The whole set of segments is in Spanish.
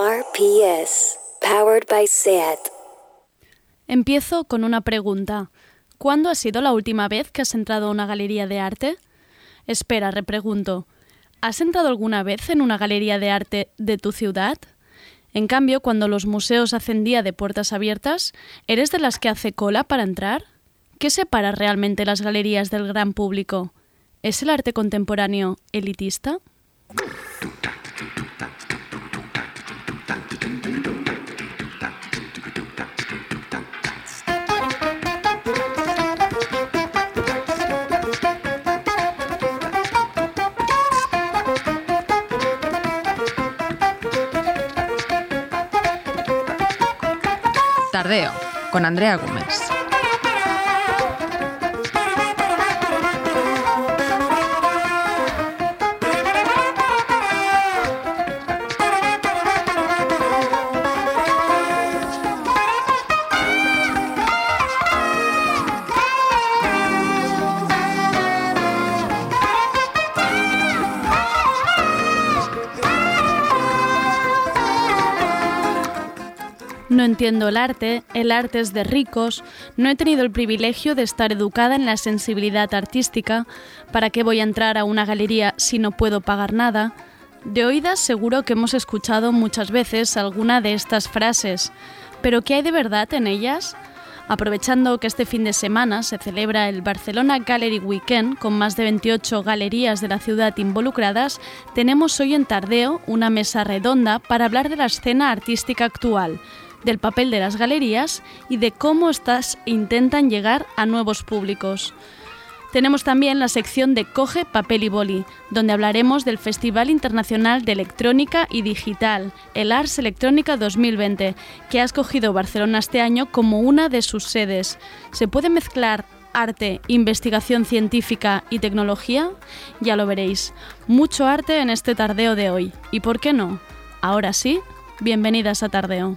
RPS, powered by SAT. Empiezo con una pregunta. ¿Cuándo ha sido la última vez que has entrado a una galería de arte? Espera, repregunto. ¿Has entrado alguna vez en una galería de arte de tu ciudad? En cambio, cuando los museos hacen día de puertas abiertas, ¿eres de las que hace cola para entrar? ¿Qué separa realmente las galerías del gran público? ¿Es el arte contemporáneo elitista? Con Andrea Gómez. No entiendo el arte, el arte es de ricos, no he tenido el privilegio de estar educada en la sensibilidad artística, ¿para qué voy a entrar a una galería si no puedo pagar nada? De oídas seguro que hemos escuchado muchas veces alguna de estas frases, pero ¿qué hay de verdad en ellas? Aprovechando que este fin de semana se celebra el Barcelona Gallery Weekend con más de 28 galerías de la ciudad involucradas, tenemos hoy en Tardeo una mesa redonda para hablar de la escena artística actual del papel de las galerías y de cómo estas intentan llegar a nuevos públicos. Tenemos también la sección de Coge Papel y Boli, donde hablaremos del Festival Internacional de Electrónica y Digital, el Ars Electrónica 2020, que ha escogido Barcelona este año como una de sus sedes. ¿Se puede mezclar arte, investigación científica y tecnología? Ya lo veréis. Mucho arte en este tardeo de hoy. ¿Y por qué no? Ahora sí, bienvenidas a Tardeo.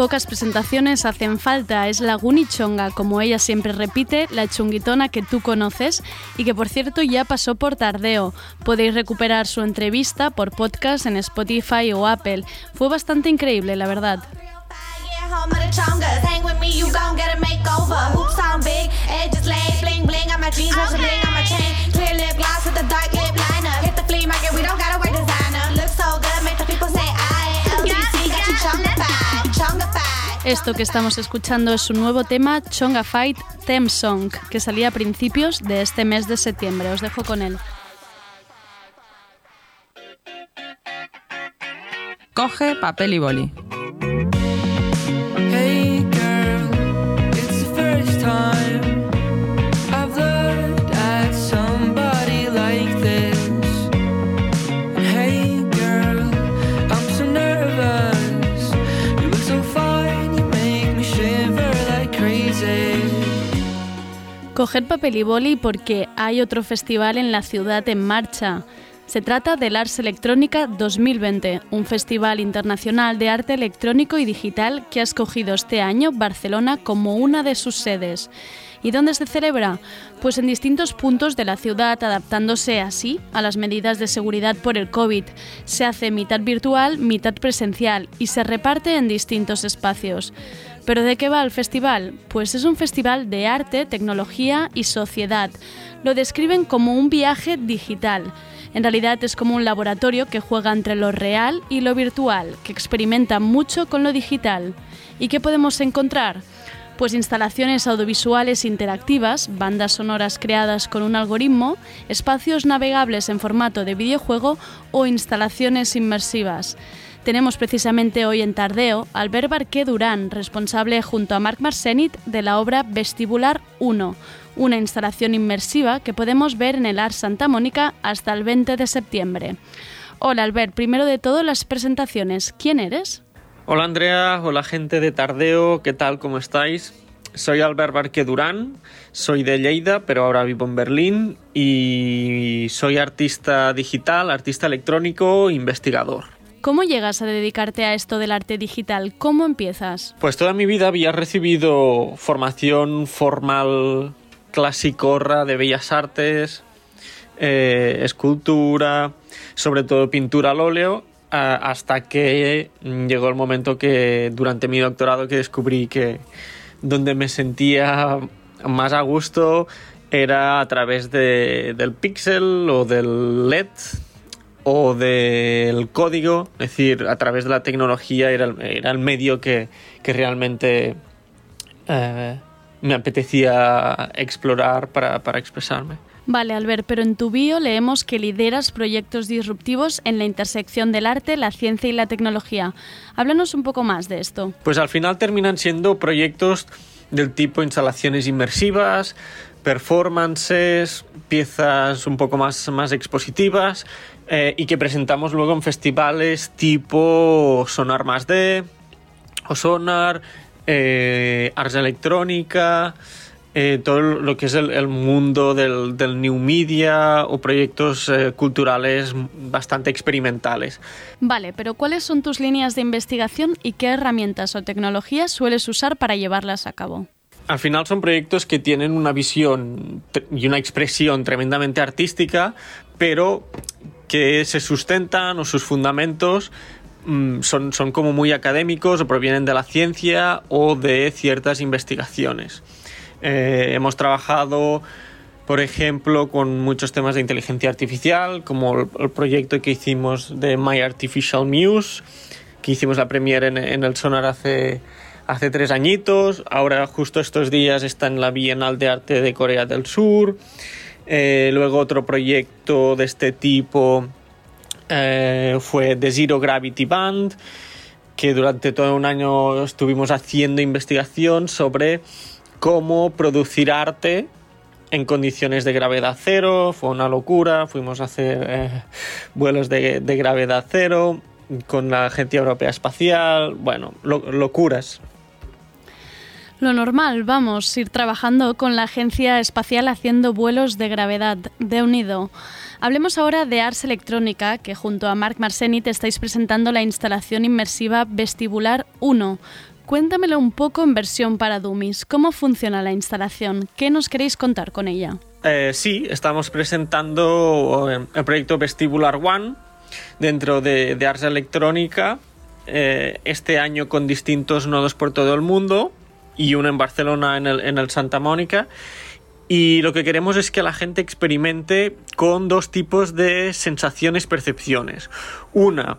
Pocas presentaciones hacen falta, es la Guni Chonga, como ella siempre repite, la chunguitona que tú conoces y que por cierto ya pasó por Tardeo. Podéis recuperar su entrevista por podcast en Spotify o Apple. Fue bastante increíble, la verdad. Esto que estamos escuchando es su nuevo tema, Chonga Fight Theme Song, que salía a principios de este mes de septiembre. Os dejo con él. Coge papel y boli. Hey girl, it's the first time Coger papel y boli porque hay otro festival en la ciudad en marcha. Se trata del Ars Electrónica 2020, un festival internacional de arte electrónico y digital que ha escogido este año Barcelona como una de sus sedes. ¿Y dónde se celebra? Pues en distintos puntos de la ciudad, adaptándose así a las medidas de seguridad por el COVID. Se hace mitad virtual, mitad presencial y se reparte en distintos espacios. ¿Pero de qué va el festival? Pues es un festival de arte, tecnología y sociedad. Lo describen como un viaje digital. En realidad es como un laboratorio que juega entre lo real y lo virtual, que experimenta mucho con lo digital. ¿Y qué podemos encontrar? Pues instalaciones audiovisuales interactivas, bandas sonoras creadas con un algoritmo, espacios navegables en formato de videojuego o instalaciones inmersivas. Tenemos precisamente hoy en Tardeo a Albert Barqué Durán, responsable junto a Marc Marcenit de la obra Vestibular 1, una instalación inmersiva que podemos ver en el Ars Santa Mónica hasta el 20 de septiembre. Hola Albert, primero de todo las presentaciones. ¿Quién eres? Hola Andrea, hola gente de Tardeo, ¿qué tal? ¿Cómo estáis? Soy Albert Barque Durán, soy de Lleida, pero ahora vivo en Berlín y soy artista digital, artista electrónico, investigador. ¿Cómo llegas a dedicarte a esto del arte digital? ¿Cómo empiezas? Pues toda mi vida había recibido formación formal clasicorra de bellas artes, eh, escultura, sobre todo pintura al óleo, hasta que llegó el momento que durante mi doctorado que descubrí que donde me sentía más a gusto era a través de, del pixel o del LED o del código, es decir, a través de la tecnología era, era el medio que, que realmente eh, me apetecía explorar para, para expresarme. Vale, Albert, pero en tu bio leemos que lideras proyectos disruptivos en la intersección del arte, la ciencia y la tecnología. Háblanos un poco más de esto. Pues al final terminan siendo proyectos del tipo instalaciones inmersivas, performances, piezas un poco más, más expositivas eh, y que presentamos luego en festivales tipo Sonar Más D o Sonar, eh, Electrónica, eh, todo lo que es el, el mundo del, del, new media o proyectos eh, culturales bastante experimentales. Vale, pero ¿cuáles son tus líneas de investigación y qué herramientas o tecnologías sueles usar para llevarlas a cabo? Al final son proyectos que tienen una visión y una expresión tremendamente artística, pero que se sustentan o sus fundamentos mm, son, son como muy académicos o provienen de la ciencia o de ciertas investigaciones. Eh, hemos trabajado, por ejemplo, con muchos temas de inteligencia artificial, como el, proyecto que hicimos de My Artificial Muse, que hicimos la premiere en, en el Sonar hace, hace tres añitos. Ahora, justo estos días, está en la Bienal de Arte de Corea del Sur. Eh, luego, otro proyecto de este tipo eh, fue The Zero Gravity Band, que durante todo un año estuvimos haciendo investigación sobre cómo producir arte en condiciones de gravedad cero. Fue una locura. Fuimos a hacer eh, vuelos de, gravedad cero con la Agencia Europea Espacial. Bueno, lo, locuras. Lo normal, vamos, ir trabajando con la Agencia Espacial haciendo vuelos de gravedad de unido. Hablemos ahora de Ars Electrónica, que junto a Marc Marcenit estáis presentando la instalación inmersiva Vestibular 1, Cuéntamelo un poco en versión para Dummies. ¿Cómo funciona la instalación? ¿Qué nos queréis contar con ella? Eh, sí, estamos presentando el proyecto Vestibular One dentro de, de Ars Electrónica. Eh, este año con distintos nodos por todo el mundo y uno en Barcelona en el, en el Santa Mónica. Y lo que queremos es que la gente experimente con dos tipos de sensaciones, percepciones. Una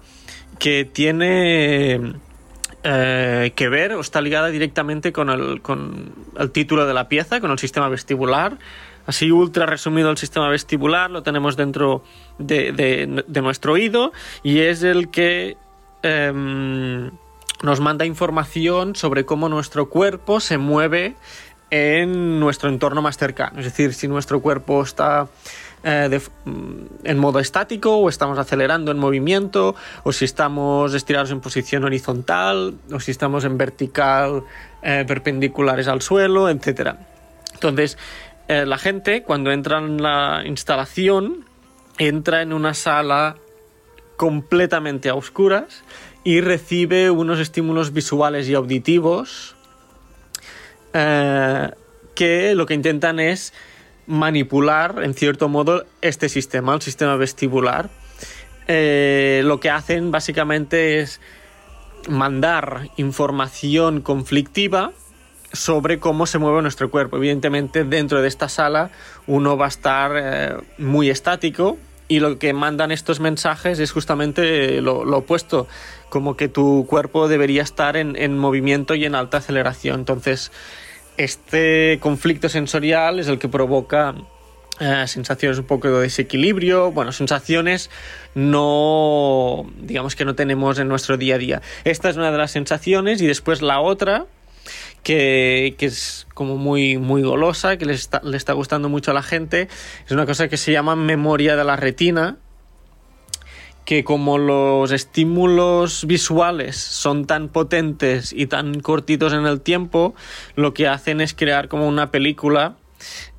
que tiene eh, que ver o está ligada directamente con el, título de la pieza, con el sistema vestibular. Así ultra resumido el sistema vestibular lo tenemos dentro de, nuestro oído y es el que eh, nos manda información sobre cómo nuestro cuerpo se mueve en nuestro entorno más cercano. Es decir, si nuestro cuerpo está eh, de, en modo estático o estamos acelerando en movimiento o si estamos estirados en posición horizontal o si estamos en vertical eh, perpendiculares al suelo, etc. Entonces, eh, la gente cuando entra en la instalación entra en una sala completamente a oscuras y recibe unos estímulos visuales y auditivos que lo que intentan es manipular, en cierto modo, este sistema, el sistema vestibular. Eh, lo que hacen básicamente es mandar información conflictiva sobre cómo se mueve nuestro cuerpo. Evidentemente, dentro de esta sala uno va a estar eh, muy estático y lo que mandan estos mensajes es justamente lo, lo opuesto, como que tu cuerpo debería estar en, en movimiento y en alta aceleración. Entonces, este conflicto sensorial es el que provoca eh, sensaciones un poco de desequilibrio, bueno, sensaciones no, digamos que no tenemos en nuestro día a día. Esta es una de las sensaciones y después la otra, que, que es como muy, muy golosa, que le está, le está gustando mucho a la gente, es una cosa que se llama memoria de la retina, que como los estímulos visuales son tan potentes y tan cortitos en el tiempo, lo que hacen es crear como una película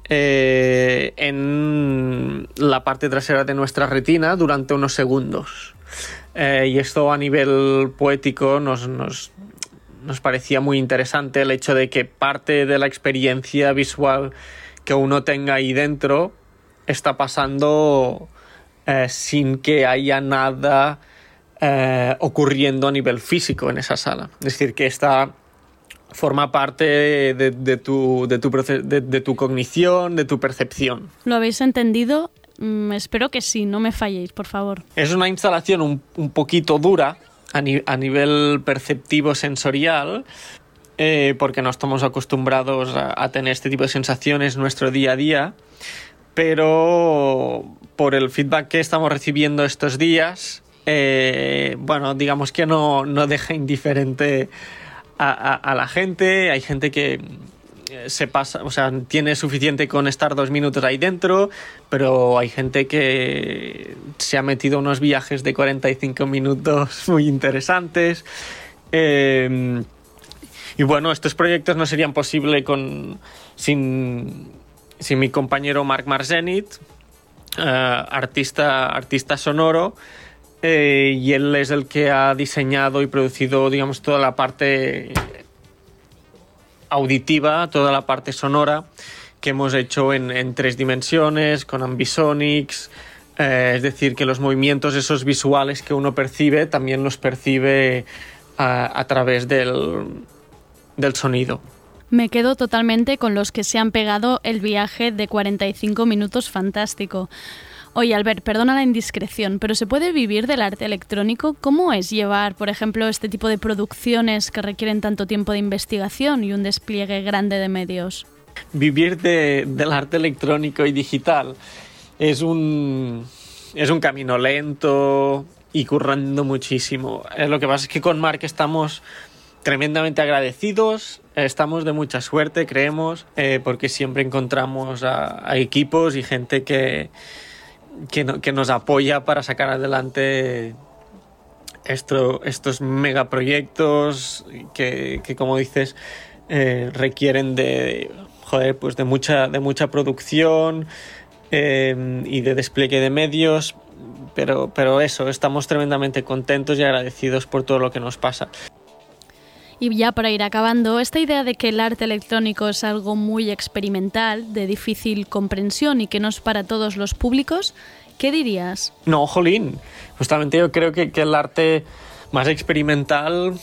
eh, en la parte trasera de nuestra retina durante unos segundos. Eh, y esto a nivel poético nos, nos, nos parecía muy interesante el hecho de que parte de la experiencia visual que uno tenga ahí dentro está pasando eh, sin que haya nada eh, ocurriendo a nivel físico en esa sala. Es decir, que esta forma parte de, de tu, de, tu de- de tu cognición, de tu percepción. ¿Lo habéis entendido? Mm, espero que sí, no me falléis, por favor. Es una instalación un, un poquito dura a, ni- a nivel perceptivo sensorial, eh, porque no estamos acostumbrados a, a tener este tipo de sensaciones en nuestro día a día, pero por el feedback que estamos recibiendo estos días, eh, bueno, digamos que no, no deja indiferente a, la gente. Hay gente que eh, se pasa, o sea, tiene suficiente con estar dos minutos ahí dentro, pero hay gente que se ha metido unos viajes de 45 minutos muy interesantes. Eh, y bueno, estos proyectos no serían posibles con, sin, sin mi compañero Marc Marzenit, eh, artista, artista sonoro, eh, y él es el que ha diseñado y producido, digamos, toda la parte auditiva, toda la parte sonora que hemos hecho en, en tres dimensiones, con Ambisonics, eh, es decir, que los movimientos esos visuales que uno percibe también los percibe a, a través del, del sonido. Me quedo totalmente con los que se han pegado el viaje de 45 minutos fantástico. Oye, Albert, perdona la indiscreción, pero ¿se puede vivir del arte electrónico? ¿Cómo es llevar, por ejemplo, este tipo de producciones que requieren tanto tiempo de investigación y un despliegue grande de medios? Vivir de- del arte electrónico y digital es un, es un camino lento y currando muchísimo. Eh, lo que pasa es que con Mark estamos tremendamente agradecidos, estamos de mucha suerte, creemos, eh, porque siempre encontramos a, equipos y gente que, que, no- que nos apoya para sacar adelante esto, estos megaproyectos que, que como dices, eh, requieren de, pues de mucha, de mucha producción eh, y de despliegue de medios, pero, pero eso, estamos tremendamente contentos y agradecidos por todo lo que nos pasa. Y ya para ir acabando, esta idea de que el arte electrónico es algo muy experimental, de difícil comprensión y que no es para todos los públicos, ¿qué dirías? No, jolín. Justamente yo creo que, el arte más experimental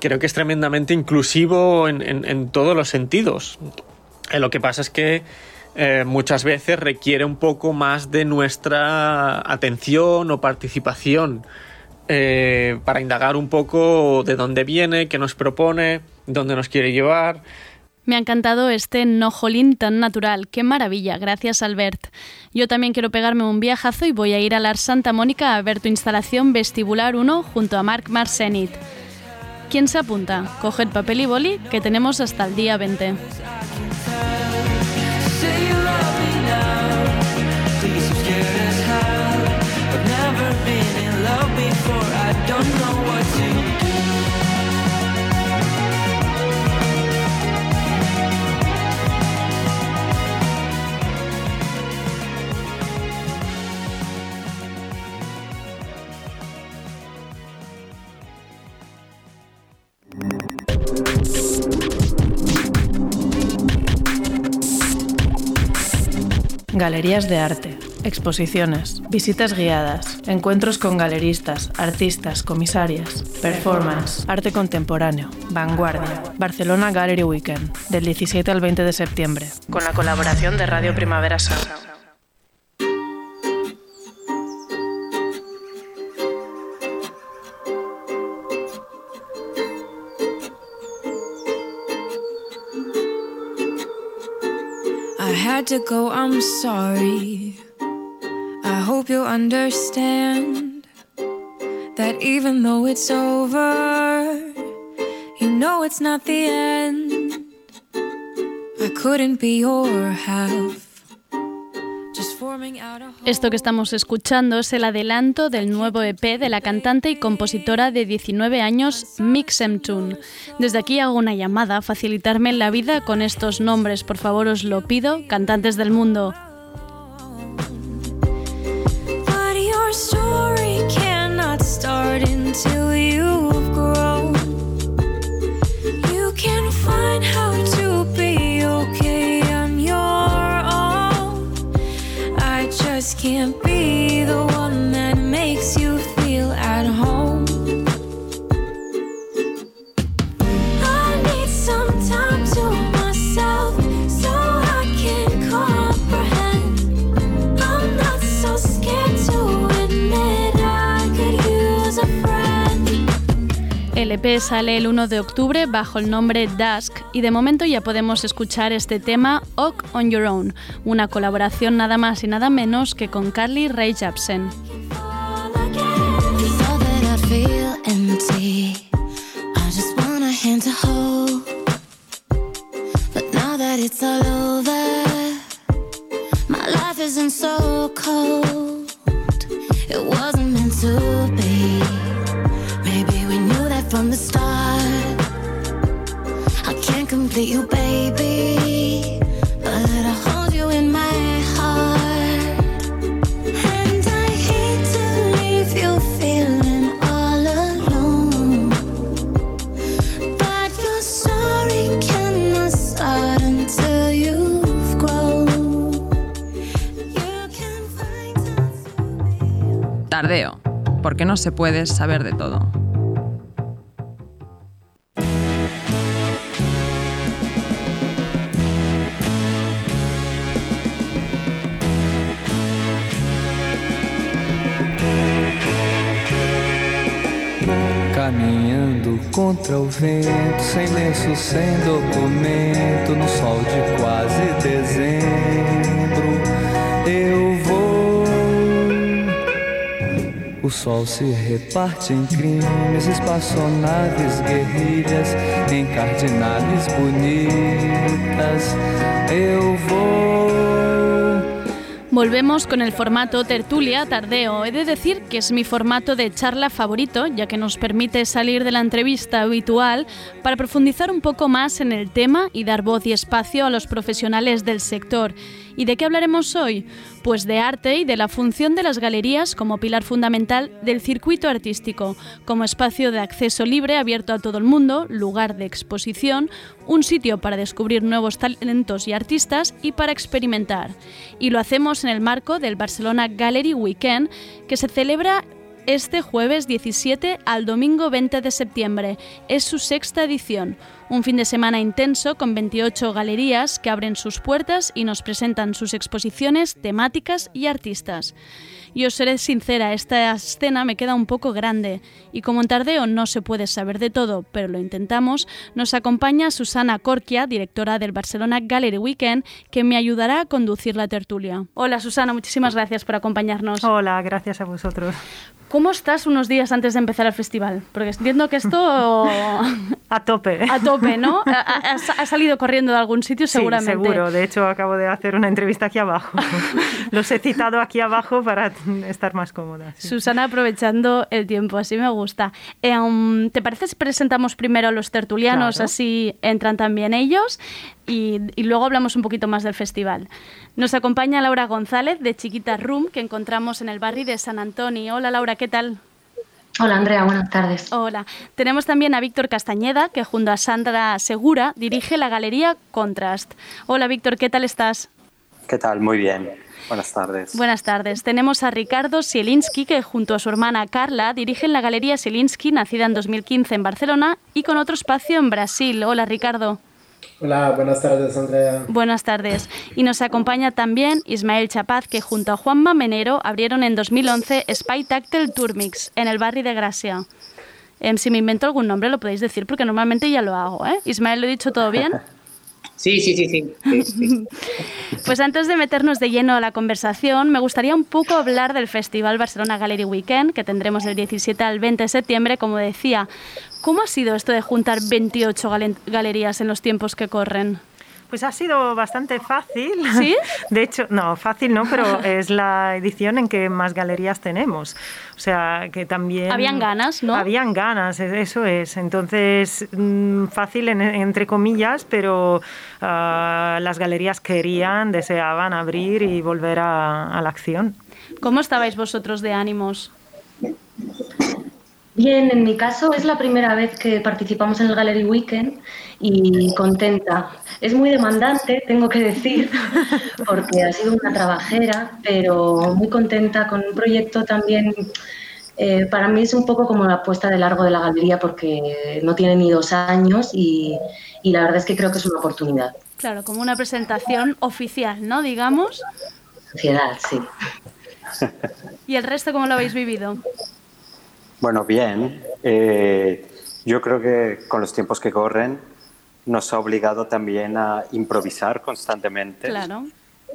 creo que es tremendamente inclusivo en todos los sentidos. Eh, lo que pasa es que eh, muchas veces requiere un poco más de nuestra atención o participación eh, para indagar un poco de dónde viene, qué nos propone, dónde nos quiere llevar. Me ha encantado este no jolín tan natural. ¡Qué maravilla! Gracias, Albert. Yo también quiero pegarme un viajazo y voy a ir a la Santa Mónica a ver tu instalación Vestibular 1 junto a Marc Marcenit. ¿Quién se apunta? Coged papel y boli, que tenemos hasta el día 20. Galerías de arte, exposiciones, visitas guiadas, encuentros con galeristas, artistas, comisarias, performance, arte contemporáneo, vanguardia, Barcelona Gallery Weekend, del 17 al 20 de septiembre, con la colaboración de Radio Primavera Sound. Had to go, I'm sorry. I hope you understand that even though it's over, you know it's not the end. I couldn't be your half Esto que estamos escuchando es el adelanto del nuevo EP de la cantante y compositora de 19 años, Mixemtune. Desde aquí hago una llamada a facilitarme la vida con estos nombres, por favor os lo pido, cantantes del mundo. Sale el 1 de octubre bajo el nombre Dusk y de momento ya podemos escuchar este tema Oak on Your Own, una colaboración nada más y nada menos que con Carly Rae Jepsen. It's all over, my life isn't so cold. Porque no se puede saber de todo. Caminhando contra o vento, sem lenço, sem documento, no sol de quase dezembro, O sol se reparte em crimes, espaçonaves, guerrilhas, em cardinales bonitas, eu vou. Volvemos con el formato tertulia tardeo. He de decir que es mi formato de charla favorito, ya que nos permite salir de la entrevista habitual para profundizar un poco más en el tema y dar voz y espacio a los profesionales del sector. ¿Y de qué hablaremos hoy? Pues de arte y de la función de las galerías como pilar fundamental del circuito artístico, como espacio de acceso libre abierto a todo el mundo, lugar de exposición, un sitio para descubrir nuevos talentos y artistas y para experimentar. Y lo hacemos en el marco del Barcelona Gallery Weekend, que se celebra este jueves 17 al domingo 20 de septiembre. Es su sexta edición. Un fin de semana intenso con 28 galerías que abren sus puertas y nos presentan sus exposiciones, temáticas y artistas. Y os seré sincera, esta escena me queda un poco grande y como en Tardeo no se puede saber de todo, pero lo intentamos, nos acompaña Susana Corquia, directora del Barcelona Gallery Weekend, que me ayudará a conducir la tertulia. Hola Susana, muchísimas gracias por acompañarnos. Hola, gracias a vosotros. ¿Cómo estás unos días antes de empezar el festival? Porque entiendo que esto... A tope. A tope, ¿no? Ha, ha- ha salido corriendo de algún sitio seguramente. Sí, seguro. De hecho, acabo de hacer una entrevista aquí abajo. Los he citado aquí abajo para estar más cómoda. sí. Susana aprovechando el tiempo, así me gusta. Eh, um, ¿Te parece si presentamos primero a los tertulianos, Claro. así entran también ellos? Y, y luego hablamos un poquito más del festival. Nos acompaña Laura González de Chiquita Room, que encontramos en el barrio de San Antonio. Hola Laura, ¿qué tal? Hola Andrea, buenas tardes. Hola. Tenemos también a Víctor Castañeda, que junto a Sandra Segura dirige la galería Contrast. Hola Víctor, ¿qué tal estás? ¿Qué tal? Muy bien. Buenas tardes. Buenas tardes. Tenemos a Ricardo Sielinski, que junto a su hermana Carla dirigen la Galería Sielinski, nacida en 2015 en Barcelona y con otro espacio en Brasil. Hola, Ricardo. Hola, buenas tardes, Andrea. Buenas tardes. Y nos acompaña también Ismael Chapaz, que junto a Juanma Menero abrieron en 2011 Spy Tactile Turmix en el barrio de Gracia. Em, si me invento algún nombre lo podéis decir porque normalmente ya lo hago. ¿eh? Ismael, ¿lo he dicho todo bien? Sí, sí, sí, sí. sí, sí. Pues antes de meternos de lleno a la conversación, me gustaría un poco hablar del Festival Barcelona Gallery Weekend, que tendremos del 17 al 20 de septiembre, como decía. ¿Cómo ha sido esto de juntar 28 gale- galerías en los tiempos que corren? Pues ha sido bastante fácil. ¿Sí? De hecho, no, fácil no, pero es la edición en que más galerías tenemos. O sea, que también... Habían ganas, ¿no? Habían ganas, e- eso es. Entonces, mm, fácil en- entre comillas, pero ah, las galerías querían, deseaban abrir y volver a, a la acción. ¿Cómo estabais vosotros de ánimos? Bien, en mi caso es la primera vez que participamos en el Gallery Weekend y contenta. Es muy demandante, tengo que decir, porque ha sido una trabajera, pero muy contenta con un proyecto también. eh, para mí es un poco como la puesta de largo de la galería porque no tiene ni dos años y, y la verdad es que creo que es una oportunidad. Claro, como una presentación oficial, ¿no? Digamos. Sociedad, sí. ¿Y el resto cómo lo habéis vivido? Bueno, bien. Eh, yo creo que con los tiempos que corren nos ha obligado también a improvisar constantemente. Claro.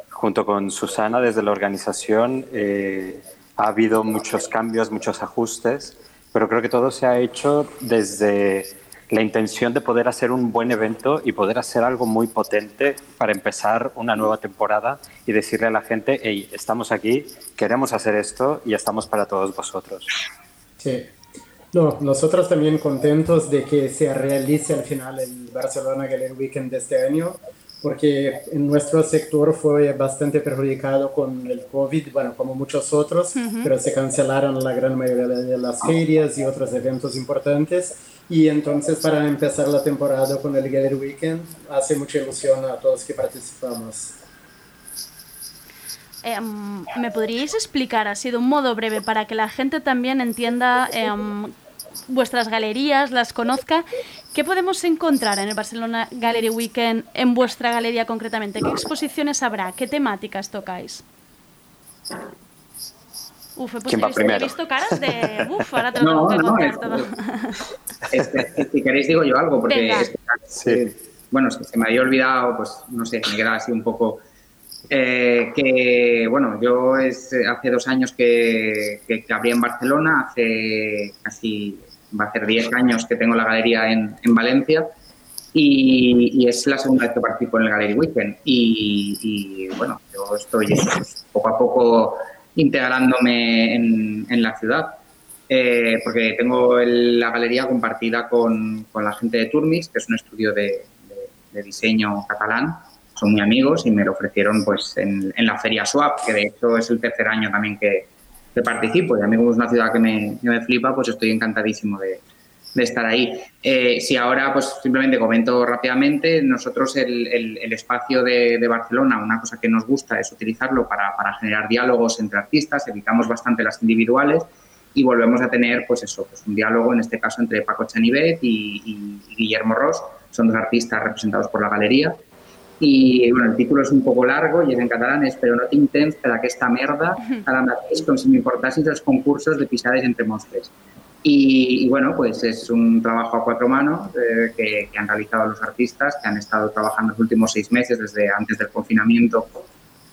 Junto con Susana desde la organización eh, ha habido muchos cambios, muchos ajustes, pero creo que todo se ha hecho desde la intención de poder hacer un buen evento y poder hacer algo muy potente para empezar una nueva temporada y decirle a la gente, hey, estamos aquí, queremos hacer esto y estamos para todos vosotros. Sí. No, nosotros también contentos de que se realice al final el Barcelona Gallery Weekend de este año, porque en nuestro sector fue bastante perjudicado con el COVID, bueno, como muchos otros, pero se cancelaron la gran mayoría de las ferias y otros eventos importantes. Y entonces para empezar la temporada con el Gallery Weekend, hace mucha ilusión a todos que participamos. Em, ¿Me podríais explicar así de un modo breve para que la gente también entienda em, vuestras galerías, las conozca? ¿Qué podemos encontrar en el Barcelona Gallery Weekend en vuestra galería concretamente? ¿Qué exposiciones habrá? ¿Qué temáticas tocáis? Uf, he, puesto- ¿Quién va he visto, he primero? visto caras de... Uf, ahora te lo No, tengo que no, contar es- todo. Este, si queréis digo yo algo, porque es eh, bueno, es que se me había olvidado, pues no sé, me queda así un poco eh, que, bueno, yo es eh, hace dos años que, que, que abrí en Barcelona, hace casi, va a ser 10 años que tengo la galería en, en Valencia y, y es la segunda vez que participo en el Gallery Weekend y, y, bueno, yo estoy pues, poco a poco integrándome en, en la ciudad. Eh, porque tengo el- la galería compartida con, con la gente de Turmis, que es un estudio de, de- de diseño catalán. Son muy amigos y me lo ofrecieron pues en, en la Feria Swap, que de hecho es el tercer año también que, participo. Y a mí como es una ciudad que me, me flipa, pues estoy encantadísimo de, de estar ahí. Eh, si ahora, pues simplemente comento rápidamente, nosotros el, el- espacio de, Barcelona, una cosa que nos gusta es utilizarlo para, para generar diálogos entre artistas, evitamos bastante las individuales y volvemos a tener, pues eso, pues un diálogo, en este caso, entre Paco Chanivet y Guillermo Ross, son dos artistas representados por la galería. Y bueno, el título es un poco largo y es en catalán, es Però no tinc temps per aquesta merda, ara mateix com si m'importassin els concursos de pisades entre mostres. Y, y bueno, pues es un trabajo a cuatro manos eh, que, que han realizado los artistas, que han estado trabajando los últimos seis meses, desde antes del confinamiento,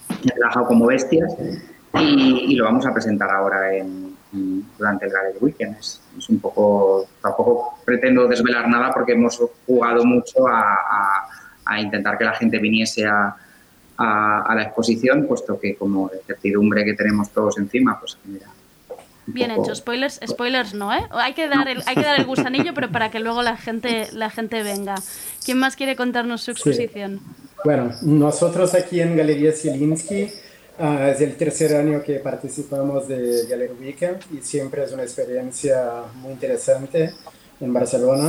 han trabajado como bestias y, y lo vamos a presentar ahora en, en- durante el Gallery Weekend. Es, es un poco, tampoco pretendo desvelar nada porque hemos jugado mucho a, a- a intentar que la gente viniese a, a- a la exposición, puesto que como la incertidumbre que tenemos todos encima, pues mira, Bien hecho, spoilers, spoilers no, ¿eh? Hay que dar el, hay que dar el gusanillo, pero para que luego la gente, la gente venga. ¿Quién más quiere contarnos su exposición? Bueno, nosotros aquí en Galería Zielinski ah, es el tercer año que participamos de Gallery Weekend y siempre es una experiencia muy interesante en Barcelona.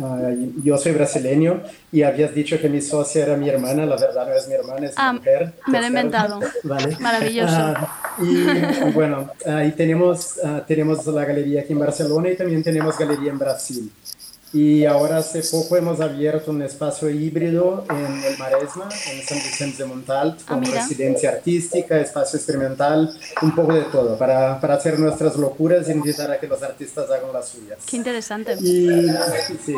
Ah, yo soy brasileño y habías dicho que mi socia era mi hermana, la verdad no es mi hermana, es mi Ah, mujer. me lo he inventado. Vale. Maravilloso. Ah, y bueno, ahí tenemos, ah, tenemos la galería aquí en Barcelona y también tenemos galería en Brasil. Y ahora hace poco hemos abierto un espacio híbrido en el Maresma, en San Vicente de Montalt, Ah, con mira. residencia artística, espacio experimental, un poco de todo, para, para hacer nuestras locuras e invitar a que los artistas hagan las suyas. Qué interesante. Y, sí.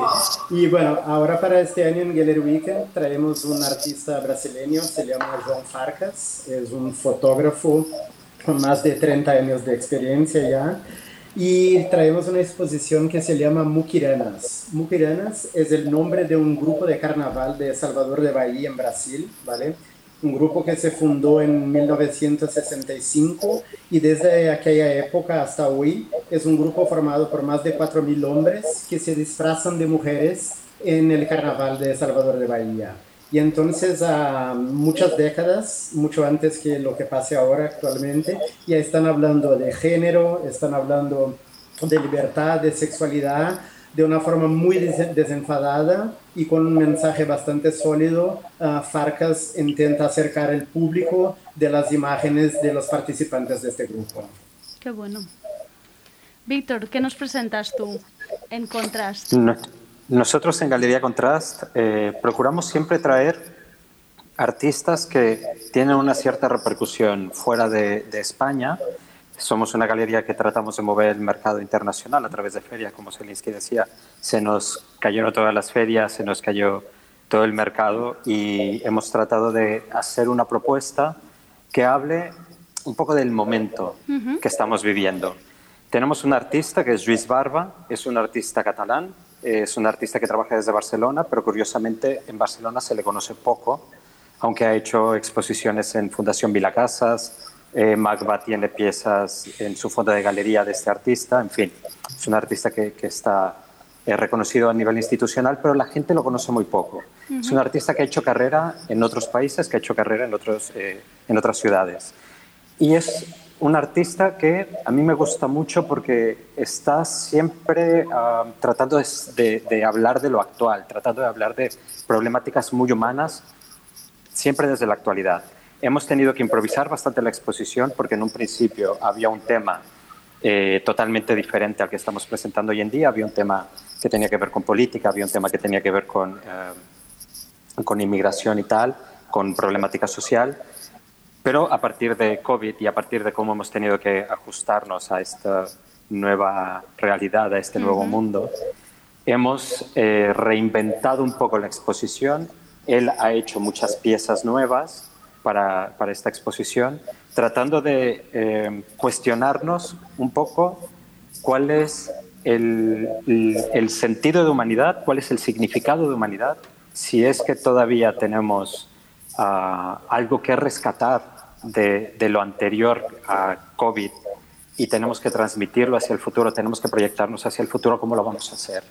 y bueno, ahora para este año en Gallery Weekend traemos un artista brasileño, se llama João Farcas, es un fotógrafo con más de 30 años de experiencia ya. Y traemos una exposición que se llama Muquirenas. Muquirenas es el nombre de un grupo de carnaval de Salvador de Bahía en Brasil, ¿vale? Un grupo que se fundó en 1965 y desde aquella época hasta hoy es un grupo formado por más de 4.000 hombres que se disfrazan de mujeres en el carnaval de Salvador de Bahía. Y entonces a muchas décadas, mucho antes que lo que pase ahora actualmente, ya están hablando de género, están hablando de libertad, de sexualidad, de una forma muy desenfadada y con un mensaje bastante sólido. Uh, Farcas intenta acercar el público de las imágenes de los participantes de este grupo. Qué bueno. Víctor, ¿qué nos presentas tú en Contrast? No. Nosotros en Galería Contrast eh, procuramos siempre traer artistas que tienen una cierta repercusión fuera de, de, España. Somos una galería que tratamos de mover el mercado internacional a través de ferias, como Zelinsky decía. Se nos cayeron todas las ferias, se nos cayó todo el mercado y hemos tratado de hacer una propuesta que hable un poco del momento uh -huh. que estamos viviendo. Tenemos un artista que es Luis Barba, es un artista catalán, es un artista que trabaja desde Barcelona, pero curiosamente en Barcelona se le conoce poco, aunque ha hecho exposiciones en Fundación Vila Casas, eh, Magba tiene piezas en su fondo de galería de este artista, en fin, es un artista que, que está eh, reconocido a nivel institucional, pero la gente lo conoce muy poco. Uh -huh. Es un artista que ha hecho carrera en otros países, que ha hecho carrera en, otros, eh, en otras ciudades. Y es un artista que a mí me gusta mucho porque está siempre uh, tratando de, de, hablar de lo actual, tratando de hablar de problemáticas muy humanas, siempre desde la actualidad. Hemos tenido que improvisar bastante la exposición porque en un principio había un tema eh, totalmente diferente al que estamos presentando hoy en día, había un tema que tenía que ver con política, había un tema que tenía que ver con, uh, con inmigración y tal, con problemática social pero a partir de COVID y a partir de cómo hemos tenido que ajustarnos a esta nueva realidad, a este nuevo uh -huh. mundo, hemos eh, reinventado un poco la exposición. Él ha hecho muchas piezas nuevas para, para esta exposición, tratando de eh, cuestionarnos un poco cuál es el, el, el sentido de humanidad, cuál es el significado de humanidad, si es que todavía tenemos uh, algo que rescatar de, de, lo anterior a COVID y tenemos que transmitirlo hacia el futuro, tenemos que proyectarnos hacia el futuro, ¿cómo lo vamos a hacer?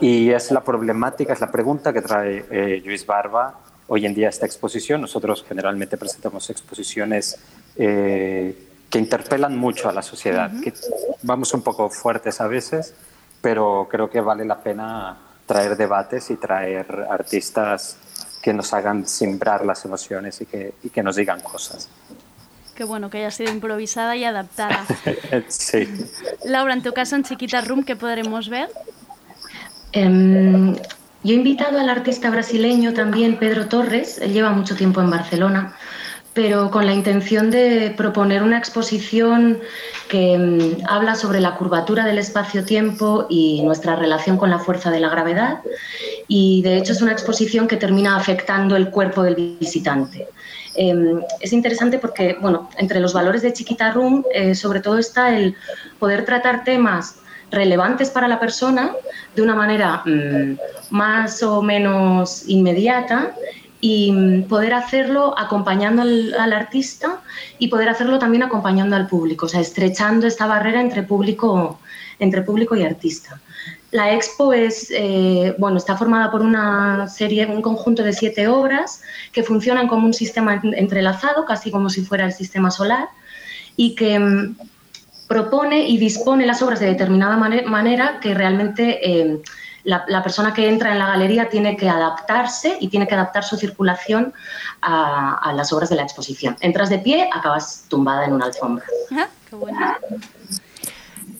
Y es la problemática, es la pregunta que trae eh, Luis Barba hoy en día esta exposición. Nosotros generalmente presentamos exposiciones eh, que interpelan mucho a la sociedad, uh -huh. que vamos un poco fuertes a veces, pero creo que vale la pena traer debates y traer artistas que nos hagan simbrar las emociones y que, y que nos digan cosas. Qué bueno que haya sido improvisada y adaptada. sí. Laura, en tu caso, en Chiquita Room, ¿qué podremos ver? Um, yo he invitado al artista brasileño también, Pedro Torres, él lleva mucho tiempo en Barcelona, pero con la intención de proponer una exposición que um, habla sobre la curvatura del espacio-tiempo y nuestra relación con la fuerza de la gravedad. Y de hecho es una exposición que termina afectando el cuerpo del visitante. Eh, es interesante porque, bueno, entre los valores de Chiquita Room, eh, sobre todo está el poder tratar temas relevantes para la persona de una manera mmm, más o menos inmediata y poder hacerlo acompañando al, al, artista y poder hacerlo también acompañando al público, o sea, estrechando esta barrera entre público, entre público y artista. La expo es, eh, bueno, está formada por una serie, un conjunto de siete obras que funcionan como un sistema entrelazado, casi como si fuera el sistema solar, y que mm, propone y dispone las obras de determinada man manera que realmente eh, la, la, persona que entra en la galería tiene que adaptarse y tiene que adaptar su circulación a, a las obras de la exposición. Entras de pie, acabas tumbada en una alfombra. Ah, qué bueno.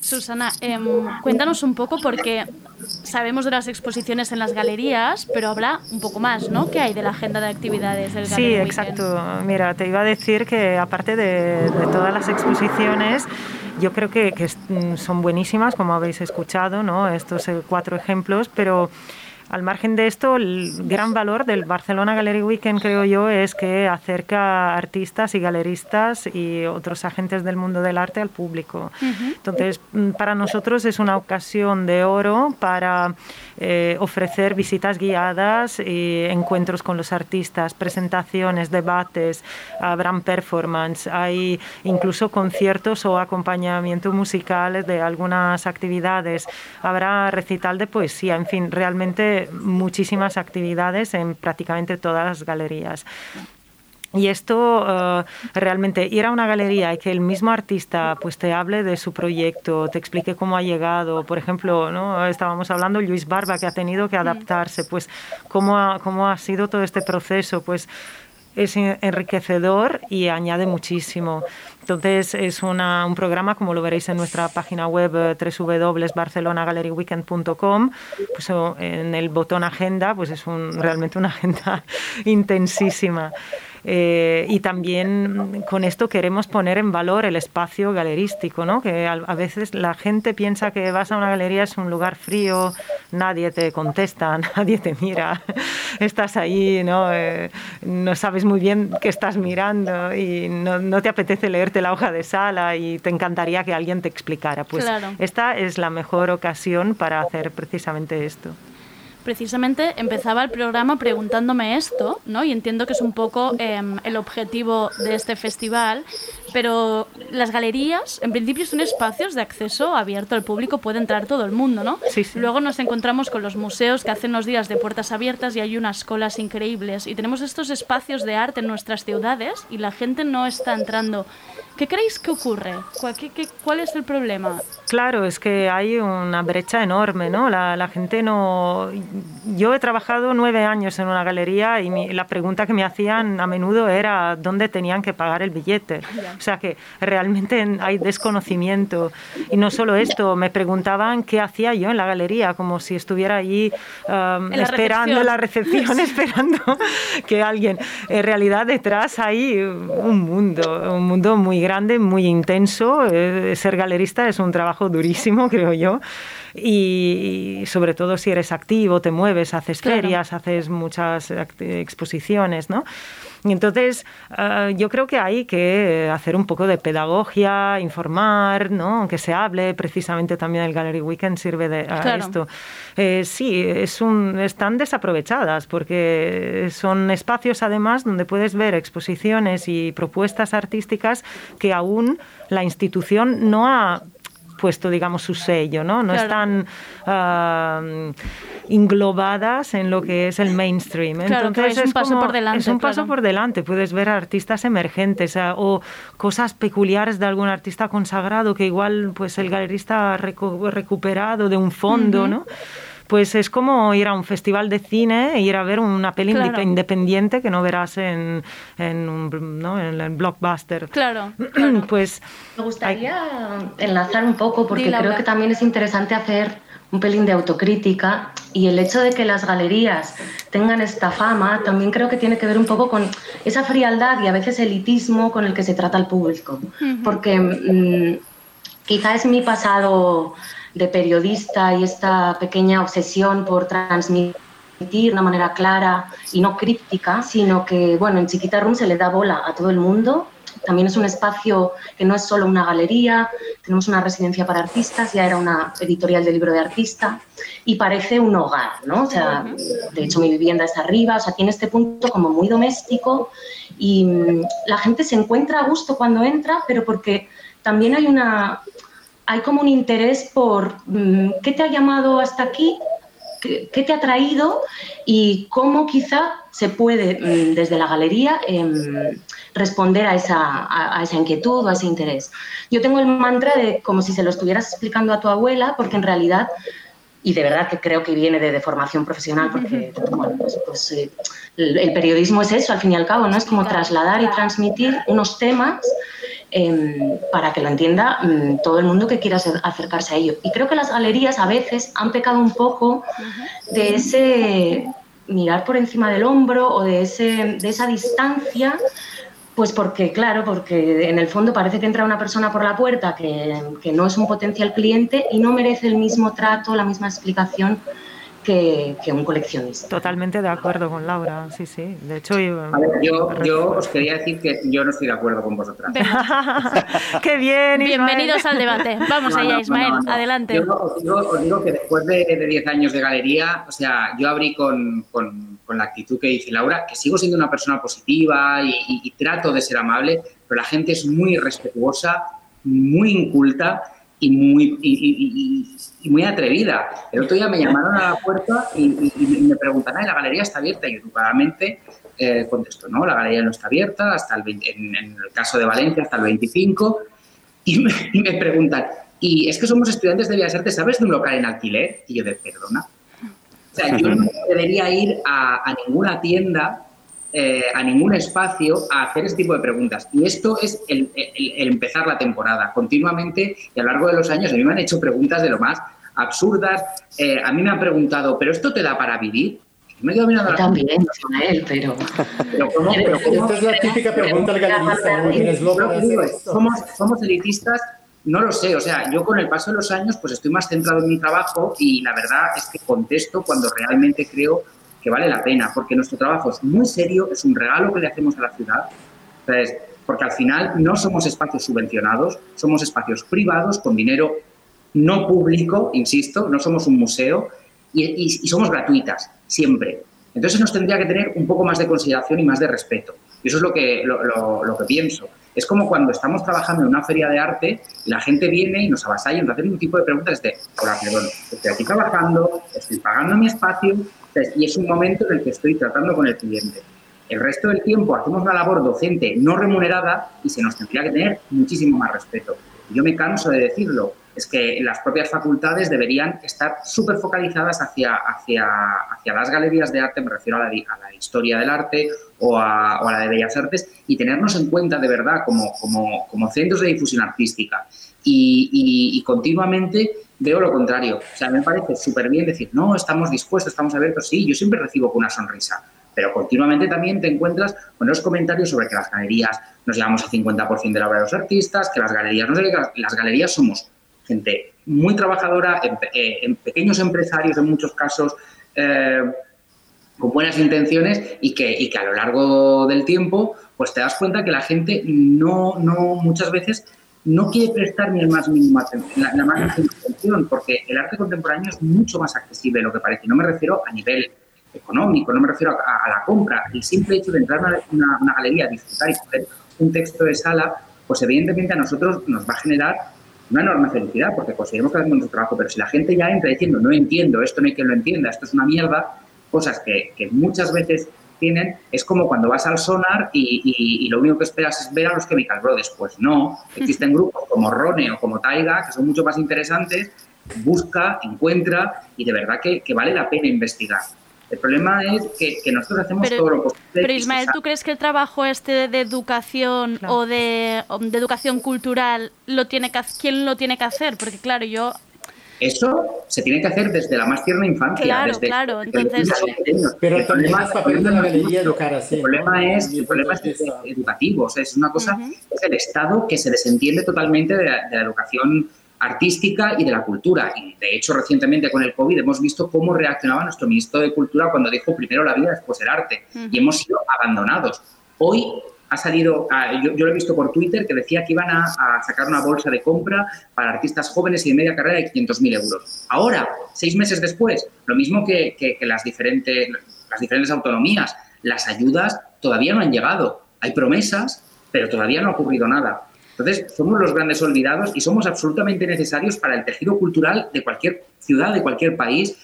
Susana, eh, cuéntanos un poco porque sabemos de las exposiciones en las galerías, pero habla un poco más, ¿no? ¿Qué hay de la agenda de actividades del Sí, Weekend? exacto. Mira, te iba a decir que aparte de, de todas las exposiciones, yo creo que, que, son buenísimas, como habéis escuchado, ¿no? Estos eh, cuatro ejemplos, pero al margen de esto, el gran valor del Barcelona Gallery Weekend, creo yo, es que acerca artistas y galeristas y otros agentes del mundo del arte al público. Entonces, mm, para nosotros es una ocasión de oro para eh, ofrecer visitas guiadas y encuentros con los artistas, presentaciones, debates, habrán performance, hay incluso conciertos o acompañamiento musical de algunas actividades, habrá recital de poesía, en fin, realmente muchísimas actividades en prácticamente todas las galerías. Y esto eh, realmente ir a una galería y que el mismo artista pues te hable de su proyecto, te explique cómo ha llegado, por ejemplo, ¿no? estábamos hablando Luis Barba que ha tenido que adaptarse, pues cómo ha, cómo ha sido todo este proceso, pues es enriquecedor y añade muchísimo. Entonces es una, un programa, como lo veréis en nuestra página web eh, www.barcelonagalleryweekend.com, pues en el botón agenda, pues es un, realmente una agenda intensísima. Eh, y también con esto queremos poner en valor el espacio galerístico, ¿no? que a, veces la gente piensa que vas a una galería es un lugar frío, nadie te contesta, nadie te mira, estás ahí, ¿no? Eh, no sabes muy bien qué estás mirando y no, no, te apetece leerte la hoja de sala y te encantaría que alguien te explicara. Pues esta es la mejor ocasión para hacer precisamente esto precisamente empezaba el programa preguntándome esto, ¿no? Y entiendo que es un poco em, el objetivo de este festival, pero las galerías, en principio, son espacios de acceso abierto al público, puede entrar todo el mundo, ¿no? Sí, Luego nos encontramos con los museos que hacen unos días de puertas abiertas y hay unas colas increíbles. Y tenemos estos espacios de arte en nuestras ciudades y la gente no está entrando. ¿Qué creéis que ocurre? ¿Cuál, cuál es el problema? Claro, es que hay una brecha enorme, ¿no? La, la gente no... Yo he trabajado nueve años en una galería y la pregunta que me hacían a menudo era dónde tenían que pagar el billete. O sea que realmente hay desconocimiento. Y no solo esto, me preguntaban qué hacía yo en la galería, como si estuviera allí um, esperando la recepción, esperando que alguien... En realidad detrás hay un mundo, un mundo muy grande, muy intenso. Eh, ser galerista es un trabajo durísimo, creo yo. Y, sobre todo si eres activo, te mueves, haces ferias, haces muchas exposiciones, ¿no? Y entonces eh, yo creo que hay que hacer un poco de pedagogía, informar, ¿no? que se hable, precisamente también el Gallery Weekend sirve de a esto. Eh, sí, es un, están desaprovechadas porque son espacios además donde puedes ver exposiciones y propuestas artísticas que aún la institución no ha puesto, digamos, su sello, ¿no? No están englobadas en lo que es el mainstream. Entonces es un paso por delante. Es un paso por delante. Puedes ver artistas emergentes o cosas peculiares de algún artista consagrado que igual pues el galerista ha recuperado de un fondo, ¿no? Pues es como ir a un festival de cine e ir a ver una peli independiente que no verás en, en, un, ¿no? en el blockbuster. Claro. pues me gustaría enlazar un poco porque creo que también es interesante hacer un pelín de autocrítica y el hecho de que las galerías tengan esta fama también creo que tiene que ver un poco con esa frialdad y a veces elitismo con el que se trata al público. Porque mm, quizá es mi pasado de periodista y esta pequeña obsesión por transmitir de una manera clara y no críptica, sino que, bueno, en Chiquita Room se le da bola a todo el mundo. También es un espacio que no es solo una galería, tenemos una residencia para artistas, ya era una editorial de libro de artista y parece un hogar, ¿no? O sea, de hecho mi vivienda está arriba, o sea, tiene este punto como muy doméstico y mm, la gente se encuentra a gusto cuando entra, pero porque también hay una, hay como un interés por mm, qué te ha llamado hasta aquí, qué, te ha traído y cómo quizá se puede mm, desde la galería em, responder a esa, a, esa inquietud o a ese interés. Yo tengo el mantra de como si se lo estuvieras explicando a tu abuela, porque en realidad y de verdad que creo que viene de, formación profesional, porque bueno, pues, pues eh, el, periodismo es eso, al fin y al cabo, ¿no? Es como trasladar y transmitir unos temas Em, para que lo entienda mm, todo el mundo que quiera acercarse a ello. Y creo que las galerías a veces han pecado un poco de ese mirar por encima del hombro o de, ese, de esa distancia, pues porque, claro, porque en el fondo parece que entra una persona por la puerta que, que no es un potencial cliente y no merece el mismo trato, la misma explicación que, que un coleccionista. Totalmente de acuerdo con Laura, sí, sí. De hecho, yo, A ver, yo, yo os quería decir que yo no estoy de acuerdo con vosotras. ¡Qué bien! Ismael! Bienvenidos al debate. Vamos No, allá, no, Ismael, no, no. adelante. Yo os digo, os digo que después de de 10 años de galería, o sea, yo abrí con, con- con la actitud que dice Laura, que sigo siendo una persona positiva y, y- y trato de ser amable, pero la gente es muy respetuosa, muy inculta y muy, y, y- y- muy atrevida. El otro día me llamaron a la puerta y, me preguntan, "Ay, ¿la galería está abierta? Y educadamente eh, contesto, no, la galería no está abierta, hasta el 20 en, en el caso de Valencia hasta el 25, y me, y me preguntan, y es que somos estudiantes de Bellas Artes, ¿sabes de un local en alquiler? Y yo de, perdona. O sea, yo no debería ir a, a ninguna tienda, eh, a ningún espacio, a hacer este tipo de preguntas. Y esto es el, el- el empezar la temporada. Continuamente y a lo largo de los años a mí me han hecho preguntas de lo más absurdas. Eh, a mí me han preguntado, ¿pero esto te da para vivir? Me quedo mirando a la También, Ismael, pero... pero ¿cómo? Pero ¿cómo? Esta es la típica pregunta al galerista, ¿no? ¿Eres loco de hacer esto? somos, somos elitistas, no lo sé, o sea, yo con el paso de los años pues estoy más centrado en mi trabajo y la verdad es que contesto cuando realmente creo que vale la pena, porque nuestro trabajo es muy serio, es un regalo que le hacemos a la ciudad, ¿sabes? porque al final no somos espacios subvencionados, somos espacios privados con dinero no público, insisto, no somos un museo y, y- somos gratuitas, siempre. Entonces nos tendría que tener un poco más de consideración y más de respeto. Y eso es lo que, lo, lo- que pienso. Es como cuando estamos trabajando en una feria de arte la gente viene y nos avasalla y nos hace un tipo de preguntas de, hola, perdón, estoy aquí trabajando, estoy pagando mi espacio. Y es un momento en el que estoy tratando con el cliente. El resto del tiempo hacemos una labor docente no remunerada y se nos tendría que tener muchísimo más respeto. Yo me canso de decirlo, es que las propias facultades deberían estar súper focalizadas hacia, hacia, hacia las galerías de arte, me refiero a la, historia del arte o a, o la de Bellas Artes, y tenernos en cuenta de verdad como, como, como centros de difusión artística. Y continuamente veo lo contrario. O sea, me parece súper bien decir, no, estamos dispuestos, estamos abiertos. Sí, yo siempre recibo con una sonrisa, pero continuamente también te encuentras con los comentarios sobre que las galerías nos llevamos al 50% de la obra de los artistas, que las galerías, no sé las- galerías somos gente muy trabajadora, en, pe- eh, en pequeños empresarios en muchos casos, eh, con buenas intenciones y que, y que a lo largo del tiempo pues te das cuenta que la gente no, no muchas veces no quiere prestar ni el más mínimo la, la más mínima atención porque el arte contemporáneo es mucho más accesible de lo que parece. No me refiero a nivel económico, no me refiero a, a- a la compra. El simple hecho de entrar a una, una- una galería, disfrutar y coger un texto de sala, pues evidentemente a nosotros nos va a generar una enorme felicidad porque conseguimos que hacemos nuestro trabajo. Pero si la gente ya entra diciendo, no entiendo, esto no hay quien lo entienda, esto es una mierda, cosas que, que muchas veces tienen, es como cuando vas al sonar y, y- y lo único que esperas es ver a los Chemical Brothers. Pues no, existen grupos como Rone o como Taiga que son mucho más interesantes, busca, encuentra y de verdad que, que vale la pena investigar. El problema es que, que nosotros hacemos todo lo posible. Pero Ismael, ¿tú crees que el trabajo este de educación o de, o de educación cultural lo tiene que quién lo tiene que hacer? Porque claro, yo Eso se tiene que hacer desde la más tierna infancia. Claro, desde, claro, desde los entonces-. Pero El problema- es papel de la el problema- galería educar así. El problema es, el problema es educativo, o sea, es una cosa, es el Estado que se desentiende totalmente de la, de la educación artística y de la cultura. Y de hecho, recientemente con el COVID hemos visto cómo reaccionaba nuestro ministro de Cultura cuando dijo primero la vida, después el arte. Y hemos sido abandonados. Hoy ha salido, ah, yo, yo lo he visto por Twitter, que decía que iban a, sacar una bolsa de compra para artistas jóvenes y de media carrera de 500.000 euros. Ahora, seis meses después, lo mismo que, que- que las, diferentes, las diferentes autonomías, las ayudas todavía no han llegado. Hay promesas, pero todavía no ha ocurrido nada. Entonces, somos los grandes olvidados y somos absolutamente necesarios para el tejido cultural de cualquier ciudad, de cualquier país.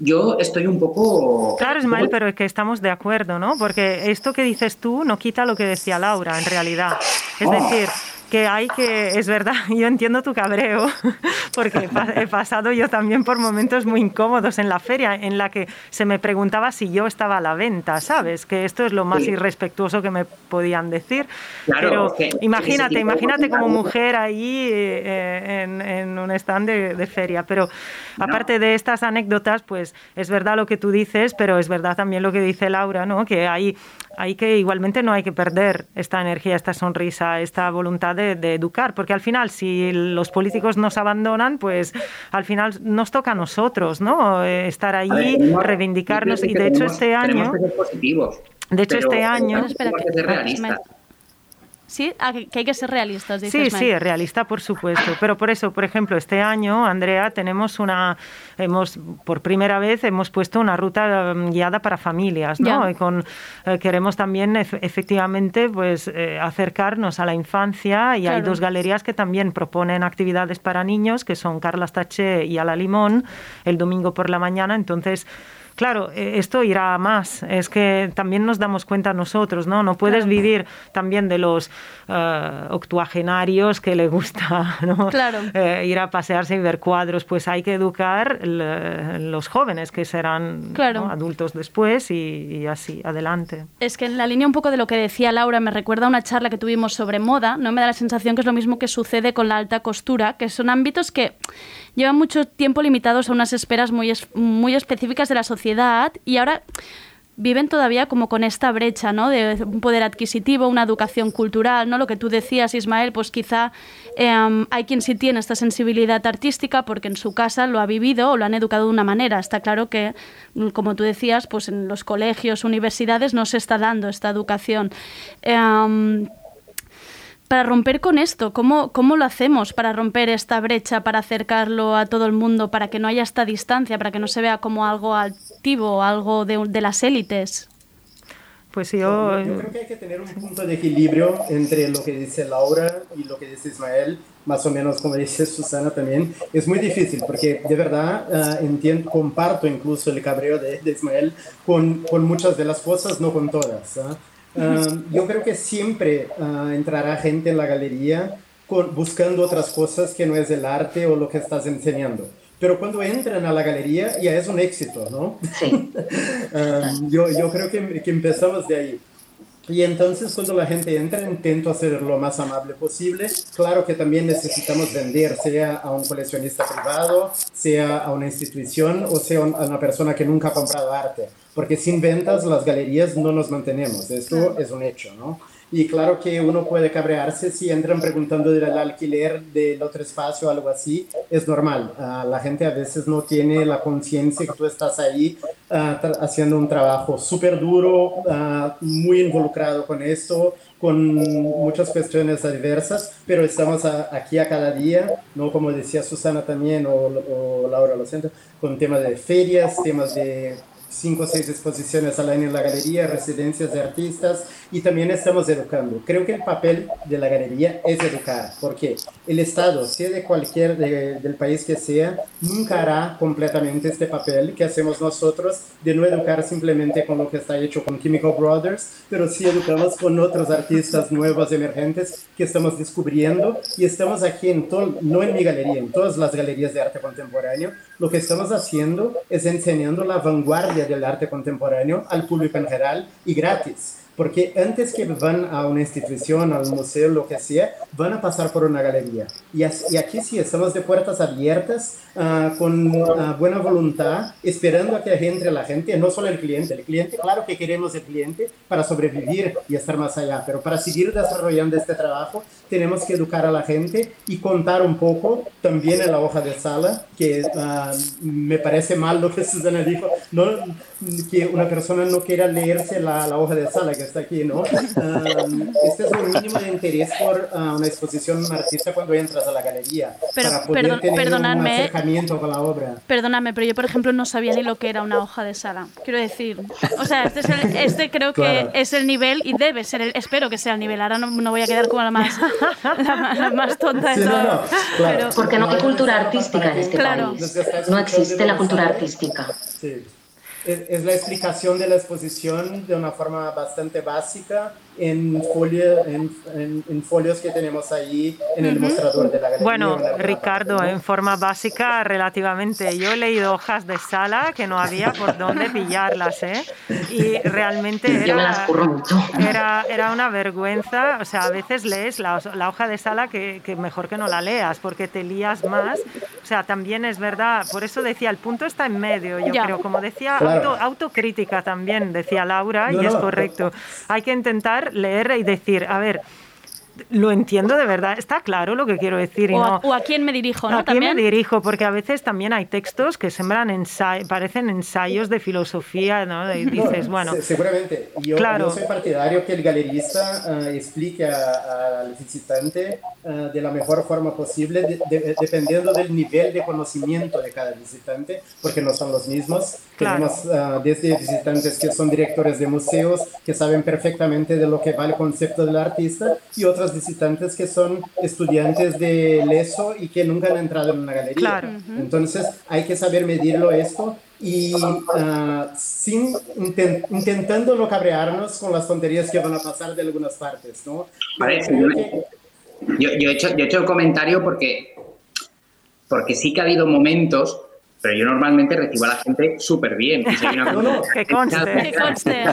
Yo estoy un poco... Claro, Ismael, pero es que estamos de acuerdo, ¿no? Porque esto que dices tú no quita lo que decía Laura, en realidad. Es Oh. decir, que hay que, es verdad, yo entiendo tu cabreo, porque he pa- he pasado yo también por momentos muy incómodos en la feria, en la que se me preguntaba si yo estaba a la venta, ¿sabes? Que esto es lo más Sí. irrespetuoso que me podían decir. Claro, Pero imagínate, imagínate como mujer ahí eh, en, en un stand de, de feria. Pero aparte de estas anécdotas, pues es verdad lo que tú dices, pero es verdad también lo que dice Laura, ¿no? Que hay, hay que igualmente no hay que perder esta energía, esta sonrisa, esta voluntad de, de educar, porque al final si los políticos nos abandonan, pues al final nos toca a nosotros, ¿no? Eh, Estar ver, allí, tenemos- reivindicarnos y creo de hecho tenemos- este año... Que ser positivos. De hecho, pero este año- Espera, que ser. Sí, ah, que hay que ser realistas, dices, Sí, Ismael. sí, realista, por supuesto. Pero por eso, por ejemplo, este año, Andrea, tenemos una, hemos, por primera vez hemos puesto una ruta mm, guiada para familias, ¿no? Y con, eh, queremos también ef- efectivamente, pues, eh, acercarnos a la infancia y hay Claro. dos galerías que también proponen actividades para niños, que son Carlas Taché y Ala Limón, el domingo por la mañana. Entonces, Claro, eh, esto irá a más. Es que también nos damos cuenta nosotros, ¿no? No puedes Claro. vivir también de los eh, octuagenarios que le gusta, ¿no? Claro. Eh, ir a pasearse y ver cuadros. Pues hay que educar le- los jóvenes que serán Claro. ¿no? adultos después y, y así adelante. Es que en la línea un poco de lo que decía Laura, me recuerda a una charla que tuvimos sobre moda, no me da la sensación que es lo mismo que sucede con la alta costura, que son ámbitos que llevan mucho tiempo limitados a unas esperas muy, muy específicas de la sociedad y ahora viven todavía como con esta brecha, ¿no? De un poder adquisitivo, una educación cultural, ¿no? Lo que tú decías, Ismael, pues quizá em, hay quien sí tiene esta sensibilidad artística porque en su casa lo ha vivido o lo han educado de una manera. Está claro que, como tú decías, pues en los colegios, universidades no se está dando esta educación. Em, para romper con esto, ¿cómo, ¿cómo lo hacemos para romper esta brecha, para acercarlo a todo el mundo, para que no haya esta distancia, para que no se vea como algo altivo, algo de, de las élites? Pues Yo, yo... yo creo que hay que tener un punto de equilibrio entre lo que dice Laura y lo que dice Ismael, más o menos como dice Susana también. Es muy difícil porque de verdad ah, entiendo, comparto incluso el cabreo de, de Ismael con, con muchas de las cosas, no con todas. ¿ah? Yo creo que siempre ah, entrará gente en la galería con- buscando otras cosas que no es el arte o lo que estás enseñando. Pero cuando entran a la galería ya es un éxito, ¿no? Sí. Um, yo, yo creo que, que empezamos de ahí. Y entonces cuando la gente entra, intento hacer lo más amable posible. Claro que también necesitamos vender, sea a un coleccionista privado, sea a una institución o sea a una persona que nunca ha comprado arte. Porque sin ventas las galerías no nos mantenemos. Esto es un hecho, ¿no? Y claro que uno puede cabrearse si entran preguntando del alquiler del otro espacio o algo así. Es normal. Ah, la gente a veces no tiene la conciencia que tú estás ahí ah, tra- haciendo un trabajo súper duro, ah, muy involucrado con esto, con muchas cuestiones diversas, pero estamos a- aquí a cada día, ¿no? Como decía Susana también, o, o Laura, lo siento, con temas de ferias, temas de cinco o seis exposiciones al año en la galería, residencias de artistas y también estamos educando. Creo que el papel de la galería es educar, porque el Estado, sea de cualquier de- del país que sea, nunca hará completamente este papel que hacemos nosotros de no educar simplemente con lo que está hecho con Chemical Brothers, pero sí educamos con otros artistas nuevos, emergentes, que estamos descubriendo y estamos aquí en todo, no en mi galería, en todas las galerías de arte contemporáneo, lo que estamos haciendo es enseñando la vanguardia del arte contemporáneo al público en general y gratis. Porque antes que van a una institución, al museo, lo que sea, van a pasar por una galería. Y, y aquí sí estamos de puertas abiertas, ah, con ah, buena voluntad, esperando a que entre la gente, no solo el cliente. El cliente, claro que queremos el cliente para sobrevivir y estar más allá, pero para seguir desarrollando este trabajo, tenemos que educar a la gente y contar un poco también en la hoja de sala, que ah, me parece mal lo que Susana dijo, no, que una persona no quiera leerse la, la hoja de sala que está aquí, ¿no? Ah, este es un mínimo de interés por ah, una exposición un artista cuando entras a la galería, Pero, para poder perdón- tener un acercamiento con la obra. Perdóname, pero yo, por ejemplo, no sabía ni lo que era una hoja de sala. Quiero decir, o sea, este, es el- este creo Claro. que es el nivel y debe ser el, espero que sea el nivel. Ahora no, no voy a quedar como la más, la, más- la más tonta de Sí, no, todas. no, claro. Pero- Porque no hay cultura artística en este Claro. país. No existe la cultura artística. Sí. Es, la explicación de la exposición de una forma bastante básica en, folio- en, en- en folios que tenemos ahí en el Ujú. mostrador de la galería. Bueno, en la- Ricardo, en forma básica, relativamente. Yo he leído hojas de sala que no había por dónde pillarlas, ¿eh? Y realmente era, era, era una vergüenza. O sea, a veces lees la, la hoja de sala que, que mejor que no la leas porque te lías más. O sea, también es verdad. Por eso decía, el punto está en medio, yo Ya. creo. Como decía, Claro. auto- autocrítica también, decía Laura, No, y es no. correcto. Hay que intentar leer y decir, a ver, lo entiendo de verdad, está claro lo que quiero decir. Y O, no, a, o a quién me dirijo, ¿no? ¿A quién También. me dirijo? Porque a veces también hay textos que sembran ensa- parecen ensayos de filosofía, ¿no? Y dices, No, bueno, se- seguramente. Yo, Claro. yo soy partidario que el galerista ah, explique a- al visitante ah, de la mejor forma posible, de- de- dependiendo del nivel de conocimiento de cada visitante, porque no son los mismos. Claro. Tenemos ah, desde visitantes que son directores de museos, que saben perfectamente de lo que va el concepto del artista, y otros visitantes que son estudiantes de leso y que nunca han entrado en una galería. Claro. Entonces hay que saber medirlo esto y ah, sin inten- intentando no cabrearnos con las tonterías que van a pasar de algunas partes, ¿no? Sí, que- Yo, yo he hecho, yo he hecho el comentario porque, porque sí que ha habido momentos, pero yo normalmente recibo a la gente súper bien. Y hay una No, que conste. Que conste.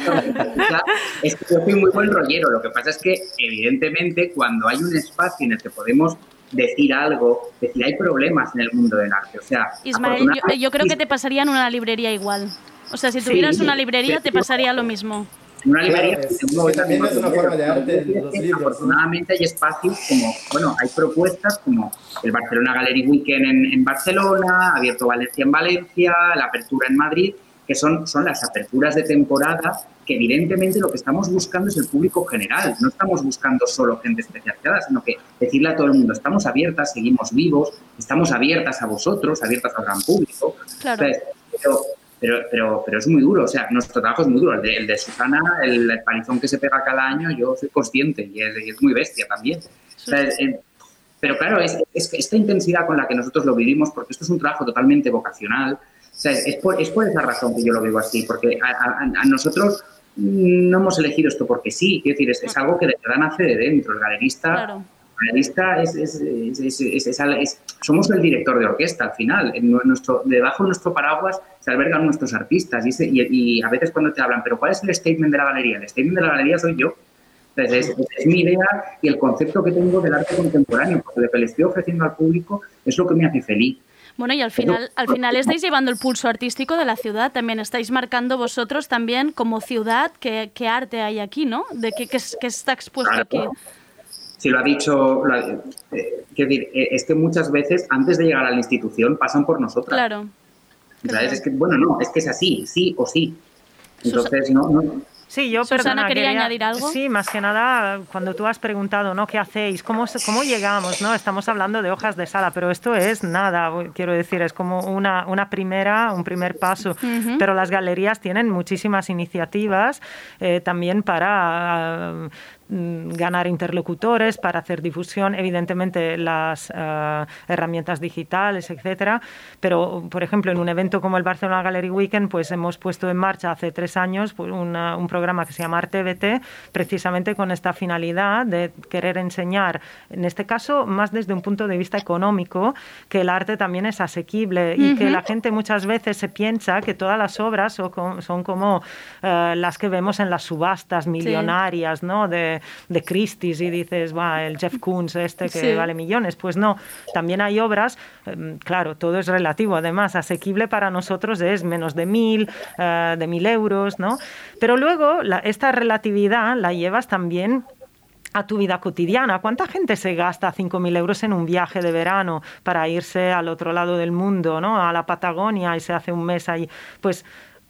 Es que yo soy muy buen rollero. Lo que pasa es que, evidentemente, cuando hay un espacio en el que podemos decir algo, decir, hay problemas en el mundo del arte. O sea, Ismael, yo, creo que te pasaría en una librería igual. O sea, si Sí, tuvieras una librería, te pasaría lo mismo. En una librería Claro, es- que uno que también ve es una forma de arte, los libros, ¿no? Afortunadamente hay espacios como, bueno, hay propuestas como el Barcelona Gallery Weekend en, en Barcelona, Abierto Valencia en Valencia, la Apertura en Madrid, que son, son las aperturas de temporada que evidentemente lo que estamos buscando es el público general. No estamos buscando solo gente especializada, sino que decirle a todo el mundo, estamos abiertas, seguimos vivos, estamos abiertas a vosotros, abiertas al gran público. Claro. Entonces, pero, pero, pero, pero es muy duro, o sea, nuestro trabajo es muy duro. El de, el de Susana, el, el palizón que se pega cada año, yo soy consciente y es, y es muy bestia también. O sea, es- eh, pero claro, es, esta intensidad con la que nosotros lo vivimos, porque esto es un trabajo totalmente vocacional, o sea, es, por, es por esa razón que yo lo vivo así, porque a, a- a nosotros no hemos elegido esto porque sí, quiero decir, es, es algo que de verdad nace de dentro. El galerista Claro. El galerista es, es- es- somos el director de orquesta al final. En nu- nuestro, debajo de nuestro paraguas se albergan nuestros artistas y, ese- y- y a veces cuando te hablan, pero ¿cuál es el statement de la galería? El statement de la galería soy yo. Entonces, es, es mi idea y el concepto que tengo del arte contemporáneo, porque lo que le estoy ofreciendo al público es lo que me hace feliz. Bueno, y al final, al final estáis llevando el pulso artístico de la ciudad, también estáis marcando vosotros también como ciudad qué, qué arte hay aquí, ¿no? De qué, qué qué está expuesto Claro. aquí. Si lo ha dicho, lo ha- eh, quiero decir, eh, es que muchas veces antes de llegar a la institución pasan por nosotras. Claro. ¿sabes? Es que, bueno, no, es que es así, sí o sí. Entonces, no, no, Sí, yo Susana, perdona, ¿quería añadir algo? Sí, más que nada, cuando tú has preguntado, ¿no? ¿Qué hacéis? ¿Cómo, cómo llegamos? ¿no? Estamos hablando de hojas de sala, pero esto es nada, quiero decir, es como una, una primera, un primer paso. Pero las galerías tienen muchísimas iniciativas eh, también para ganar interlocutores, para hacer difusión, evidentemente las ah, herramientas digitales, etcétera. Pero, por ejemplo, en un evento como el Barcelona Gallery Weekend, pues hemos puesto en marcha hace tres años pues, una- un programa que se llama ArteBT, precisamente con esta finalidad de querer enseñar, en este caso, más desde un punto de vista económico, que el arte también es asequible y que la gente muchas veces se piensa que todas las obras son como, son como, eh, las que vemos en las subastas millonarias, ¿no? De, de Christie's y dices, va, el Jeff Koons este que Sí. vale millones. Pues no, también hay obras, eh, claro, todo es relativo, además, asequible para nosotros es menos de mil, eh, de mil euros, ¿no? Pero luego la- esta relatividad la llevas también a tu vida cotidiana. ¿Cuánta gente se gasta 5.000 euros en un viaje de verano para irse al otro lado del mundo, ¿no? a la Patagonia y se hace un mes ahí? Pues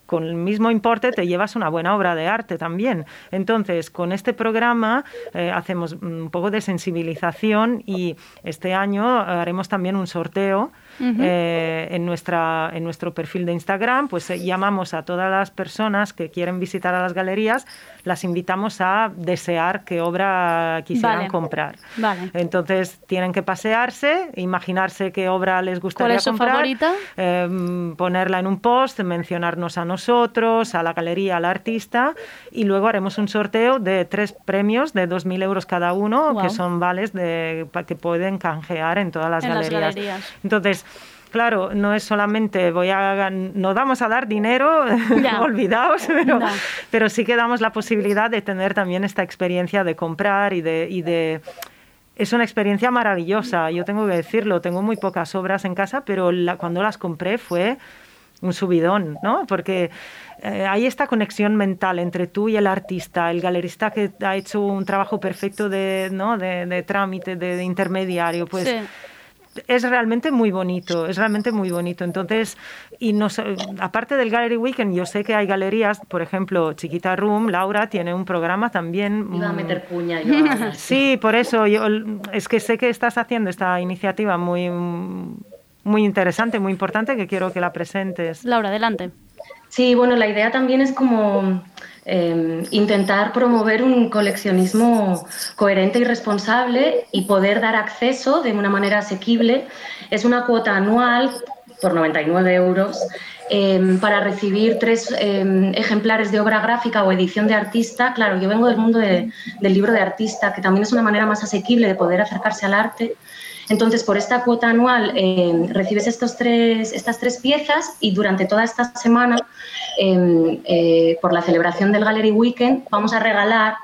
con el mismo importe te llevas una buena obra de arte también. Entonces, con este programa eh, hacemos un poco de sensibilización y este año haremos también un sorteo Eh, en, nuestra, en nuestro perfil de Instagram, pues eh, llamamos a todas las personas que quieren visitar a las galerías, las invitamos a desear qué obra quisieran Vale. comprar. Vale. Entonces tienen que pasearse, imaginarse qué obra les gustaría es su comprar, favorita? eh, ponerla en un post, mencionarnos a nosotros, a la galería, al artista, y luego haremos un sorteo de tres premios de 2.000 euros cada uno, que son vales de, que pueden canjear en todas las En las galerías. galerías. Entonces, Claro, no es solamente voy a no vamos a dar dinero, Ya. olvidaos, pero, No. pero sí que damos la posibilidad de tener también esta experiencia de comprar y de, y de es una experiencia maravillosa, yo tengo que decirlo, tengo muy pocas obras en casa, pero la- cuando las compré fue un subidón, ¿no? Porque eh, hay esta conexión mental entre tú y el artista, el galerista que ha hecho un trabajo perfecto de, ¿no? de, de trámite, de, de intermediario, pues Sí. Es realmente muy bonito, es realmente muy bonito. Entonces, y no sé, aparte del Gallery Weekend, yo sé que hay galerías, por ejemplo, Chiquita Room, Laura tiene un programa también. Iba a meter puña yo. Sí, por eso yo es que sé que estás haciendo esta iniciativa muy muy interesante, muy importante que quiero que la presentes. Laura, adelante. Sí, bueno, la idea también es como eh, intentar promover un coleccionismo coherente y responsable y poder dar acceso de una manera asequible. Es una cuota anual por 99 euros eh, para recibir tres eh, ejemplares de obra gráfica o edición de artista. Claro, yo vengo del mundo de- del libro de artista, que también es una manera más asequible de poder acercarse al arte. Entonces, por esta cuota anual eh, recibes estos tres, estas tres piezas y durante toda esta semana, eh, eh, por la celebración del Gallery Weekend, vamos a regalar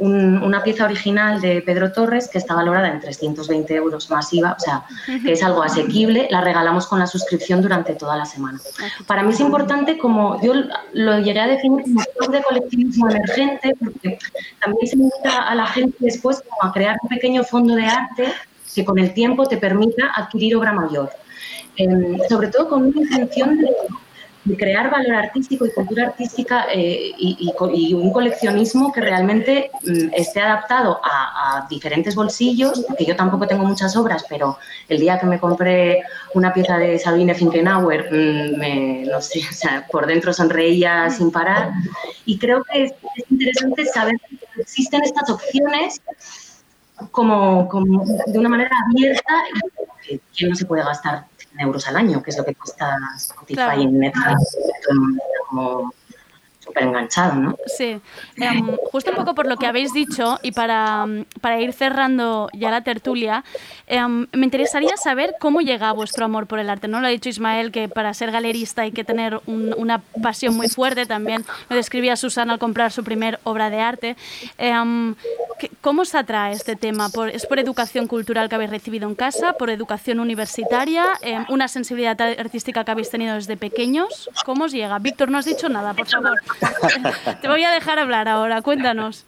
un- una pieza original de Pedro Torres que está valorada en 320 euros masiva, o sea, que es algo asequible. La regalamos con la suscripción durante toda la semana. Para mí es importante, como yo lo llegué a definir como club de colectivismo emergente, porque también se invita a la gente después como a crear un pequeño fondo de arte que con el tiempo te permita adquirir obra mayor. Eh, sobre todo con una intención de, crear valor artístico y cultura artística eh, y, un coleccionismo que realmente mm, esté adaptado a, a diferentes bolsillos, porque yo tampoco tengo muchas obras, pero el día que me compré una pieza de Sabine Finkenauer, mm, me, no sé, o sea, por dentro sonreía sin parar. Y creo que es, es interesante saber que existen estas opciones como, como de una manera abierta y que no se puede gastar 100 euros al año, que es lo que cuesta Spotify Claro. y Netflix, como súper enganchado, ¿no? Sí, Em, justo un poco por lo que habéis dicho y para, mm, para ir cerrando ya la tertulia, em, me interesaría saber cómo llega vuestro amor por el arte. No lo ha dicho Ismael que para ser galerista hay que tener un- una pasión muy fuerte también. Lo describía Susana al comprar su primer obra de arte. Em, ¿qué- ¿Cómo os atrae este tema? ¿Por- ¿Es por educación cultural que habéis recibido en casa? ¿Por educación universitaria? ¿Una sensibilidad artística que habéis tenido desde pequeños? ¿Cómo os llega? Víctor, no has dicho nada, por favor. Te voy a dejar hablar ahora, cuéntanos.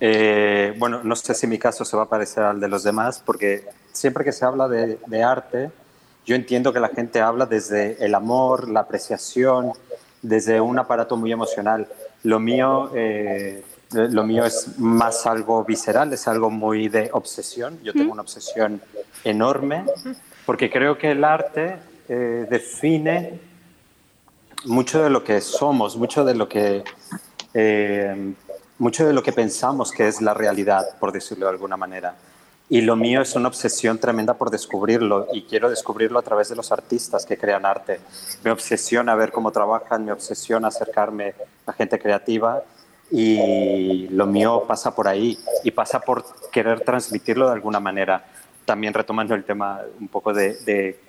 Eh, bueno, no sé si mi caso se va a parecer al de los demás, porque siempre que se habla de, de arte, yo entiendo que la gente habla desde el amor, la apreciación, desde un aparato muy emocional. Lo mío, eh, lo mío es más algo visceral, es algo muy de obsesión. Yo tengo una obsesión enorme, porque creo que el arte eh, define mucho de lo que somos, mucho de lo que, eh, mucho de lo que pensamos que es la realidad, por decirlo de alguna manera. Y lo mío es una obsesión tremenda por descubrirlo y quiero descubrirlo a través de los artistas que crean arte. Me obsesiona ver cómo trabajan, me obsesiona acercarme a gente creativa y lo mío pasa por ahí y pasa por querer transmitirlo de alguna manera. También retomando el tema un poco de, de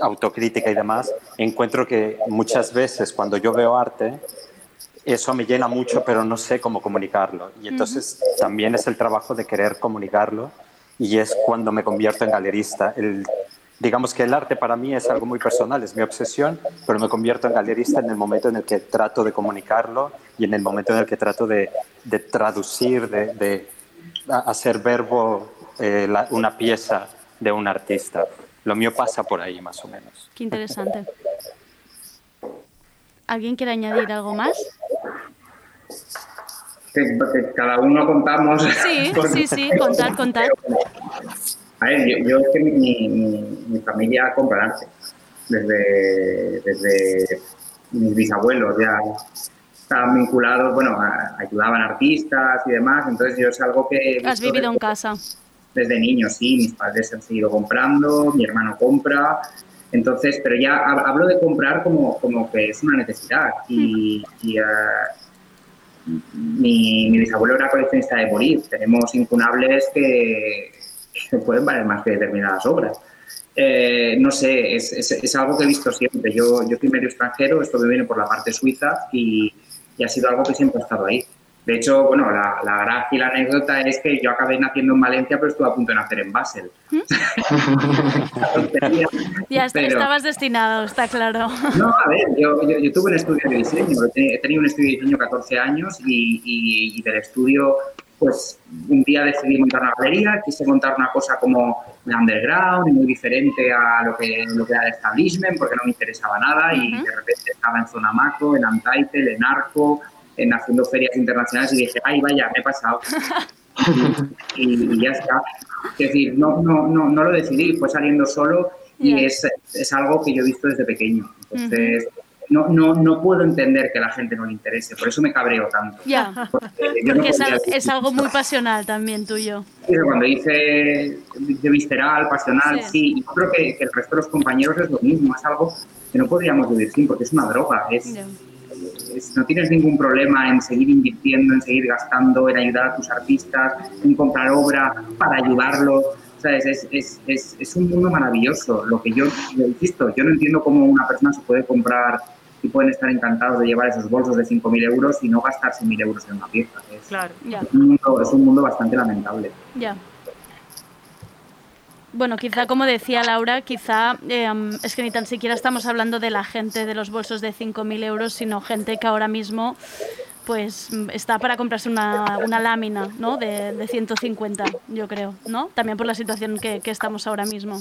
autocrítica y demás, encuentro que muchas veces cuando yo veo arte, eso me llena mucho, pero no sé cómo comunicarlo. Y entonces también es el trabajo de querer comunicarlo y es cuando me convierto en galerista. El, digamos que el arte para mí es algo muy personal, es mi obsesión, pero me convierto en galerista en el momento en el que trato de comunicarlo y en el momento en el que trato de, de traducir, de, de hacer verbo eh, la- una pieza de un artista. Lo mío pasa por ahí, más o menos. Qué interesante. ¿Alguien quiere añadir algo más? Que, que cada uno contamos. Sí, sí, sí, contad, contad. A ver, yo, yo es que mi, mi- mi familia compra arte. Desde, desde mis bisabuelos ya estaban vinculados, bueno, a- ayudaban artistas y demás. Entonces yo es algo que he Has vivido en casa. Desde niño, sí, mis padres han seguido comprando, mi hermano compra, entonces, pero ya hab- hablo de comprar como, como que es una necesidad y, eh, mi, bisabuelo era coleccionista de morir, tenemos incunables que, que pueden valer más que determinadas obras. Eh, no sé, es algo que he visto siempre. Yo, yo soy medio extranjero, esto me viene por la parte suiza y, y ha sido algo que siempre ha estado ahí. De hecho, bueno, la, la gracia y la anécdota es que yo acabé naciendo en Valencia, pero estuve a punto de nacer en Basel. Ya Pero- estabas destinado, está claro. No, a ver, yo, yo, yo tuve un estudio de diseño, he te- he tenido un estudio de diseño 14 años y, y- y del estudio, pues un día decidí montar una galería, quise montar una cosa como de underground y muy diferente a lo que, lo que era el establishment porque no me interesaba nada y de repente estaba en Zona Maco, en Untitled, en Arco, en haciendo ferias internacionales y dije, ay vaya, me he pasado. y, y ya está. Es decir, no, no, no, no lo decidí, fue saliendo solo y es, es algo que yo he visto desde pequeño. Entonces, no, no, no puedo entender que a la gente no le interese, por eso me cabreo tanto. Ya, porque es, al- algo muy pasional también tuyo. Sí, Cuando dice de visceral, pasional, Sí. sí, y yo creo que, que el resto de los compañeros es lo mismo, es algo que no podríamos vivir sin, porque es una droga, es, es- no tienes ningún problema en seguir invirtiendo, en seguir gastando, en ayudar a tus artistas, en comprar obra para ayudarlos. ¿sabes? Es, es, es, es un mundo maravilloso. Lo que yo, yo insisto, yo no entiendo cómo una persona se puede comprar y pueden estar encantados de llevar esos bolsos de 5.000 euros y no gastarse 1.000 euros en una pieza. Es, Claro. Ya, un mundo, es un mundo bastante lamentable. ya. Bueno, quizá como decía Laura, quizá eh, es que ni tan siquiera estamos hablando de la gente de los bolsos de 5.000 euros, sino gente que ahora mismo pues está para comprarse una, una lámina ¿no? de, de 150, yo creo, ¿no? También por la situación que, que estamos ahora mismo.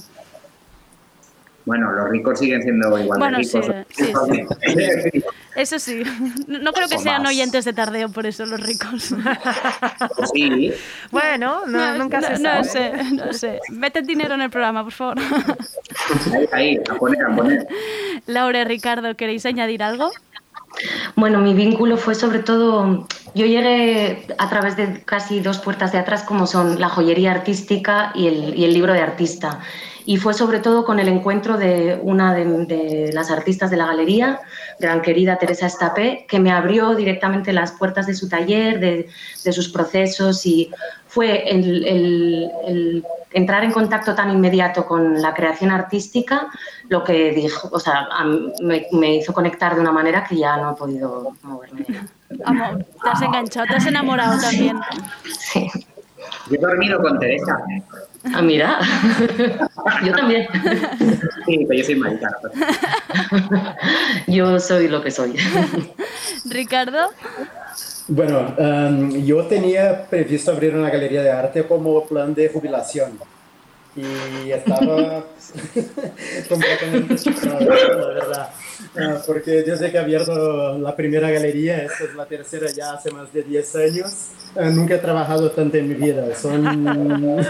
Bueno, los ricos siguen siendo igual Bueno, de sí, ricos. sí, Eso sí, no no creo que O sean más. oyentes de tardeo por eso los ricos. Sí. Bueno, no, nunca se no sabe. sé, no sé. Mete dinero en el programa, por favor. Ahí, ahí, a poner, a poner. Laura y Ricardo, ¿queréis añadir algo? Bueno, mi vínculo fue sobre todo, yo llegué a través de casi dos puertas de atrás, como son la joyería artística y el, y el libro de artista. Y fue sobre todo con el encuentro de una de, de las artistas de la galería, gran querida Teresa Estapé, que me abrió directamente las puertas de su taller, de, de sus procesos y fue el, el- el entrar en contacto tan inmediato con la creación artística lo que dijo, o sea, me, me hizo conectar de una manera que ya no he podido moverme. Vamos, te has enganchado, te has enamorado también. Yo he dormido con Teresa. Ah, mira, yo también. Sí, pero yo soy. Yo soy lo que soy. Ricardo, Bueno, em, yo tenía previsto abrir una galería de arte como plan de jubilación. Y estaba completamente chocado, la verdad. Ah, porque desde que he abierto la primera galería, esta es la tercera ya hace más de 10 años, ah, nunca he trabajado tanto en mi vida. Son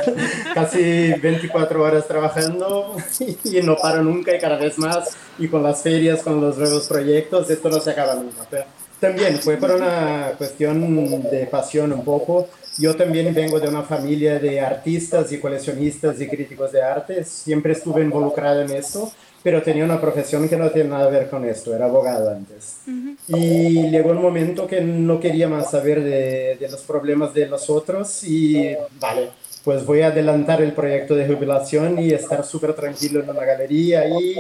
casi 24 horas trabajando y no paro nunca y cada vez más. Y con las ferias, con los nuevos proyectos, esto no se acaba nunca. Pero también fue por una cuestión de pasión un poco. Yo también vengo de una familia de artistas y coleccionistas y críticos de arte. Siempre estuve involucrado en esto, pero tenía una profesión que no tiene nada que ver con esto. Era abogado antes. Y llegó un momento que no quería más saber de, de los problemas de los otros y vale, pues voy a adelantar el proyecto de jubilación y estar súper tranquilo en una galería y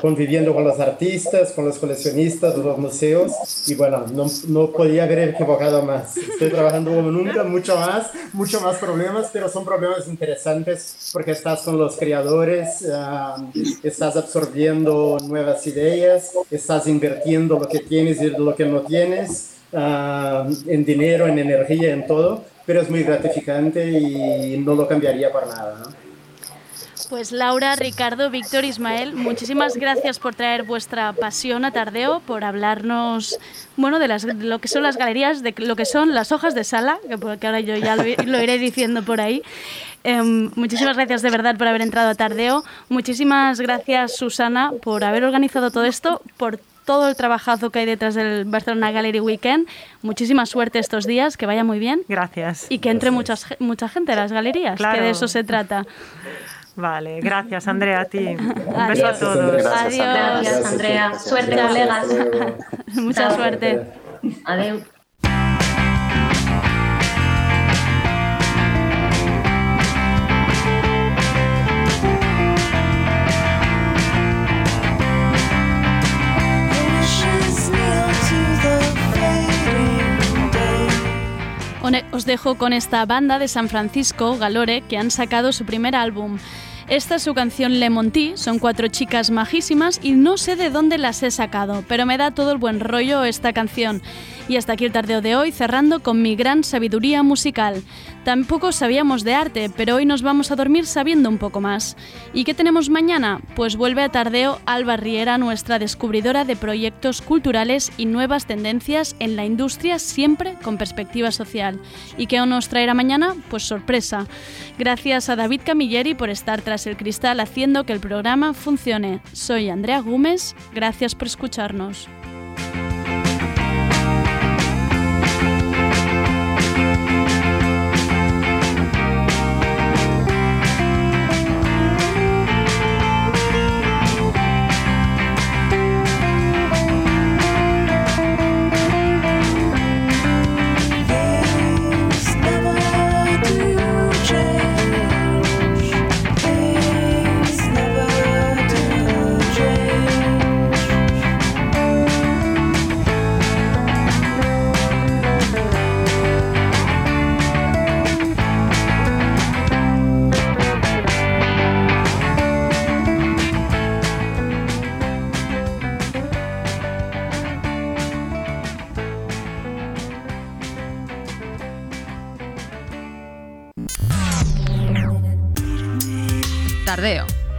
conviviendo con los artistas, con los coleccionistas, los museos y bueno, no, no podía haber equivocado más. Estoy trabajando como nunca, mucho más, mucho más problemas, pero son problemas interesantes porque estás con los creadores, ah, estás absorbiendo nuevas ideas, estás invirtiendo lo que tienes y lo que no tienes, ah, en dinero, en energía, en todo, pero es muy gratificante y no lo cambiaría por nada. ¿no? Pues Laura, Ricardo, Víctor, Ismael, muchísimas gracias por traer vuestra pasión a Tardeo, por hablarnos, bueno, de, las, de lo que son las galerías, de lo que son las hojas de sala, que, por- que ahora yo ya lo, lo iré diciendo por ahí. Em, muchísimas gracias de verdad por haber entrado a Tardeo. Muchísimas gracias, Susana, por haber organizado todo esto, por todo el trabajazo que hay detrás del Barcelona Gallery Weekend. Muchísima suerte estos días, que vaya muy bien. Gracias. Y que entre muchas, mucha gente a las galerías, Claro. que de eso se trata. Vale, gracias Andrea, a ti. Un beso a Adiós. todos. Adiós. Gracias, Andrea. Suerte, Gracias. colegas. Mucha Chao. suerte. Adiós. Day. Os dejo con esta banda de San Francisco, Galore, que han sacado su primer álbum. Esta es su canción Lemon Tea, son cuatro chicas majísimas y no sé de dónde las he sacado, pero me da todo el buen rollo esta canción. Y hasta aquí el tardeo de hoy, cerrando con mi gran sabiduría musical. Tampoco sabíamos de arte, pero hoy nos vamos a dormir sabiendo un poco más. ¿Y qué tenemos mañana? Pues vuelve a tardeo Alba Riera, nuestra descubridora de proyectos culturales y nuevas tendencias en la industria, siempre con perspectiva social. ¿Y qué nos traerá mañana? Pues sorpresa. Gracias a David Camilleri por estar tras el cristal haciendo que el programa funcione. Soy Andrea Gómez, gracias por escucharnos.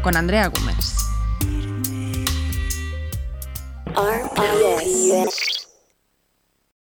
Con Andrea Gómez.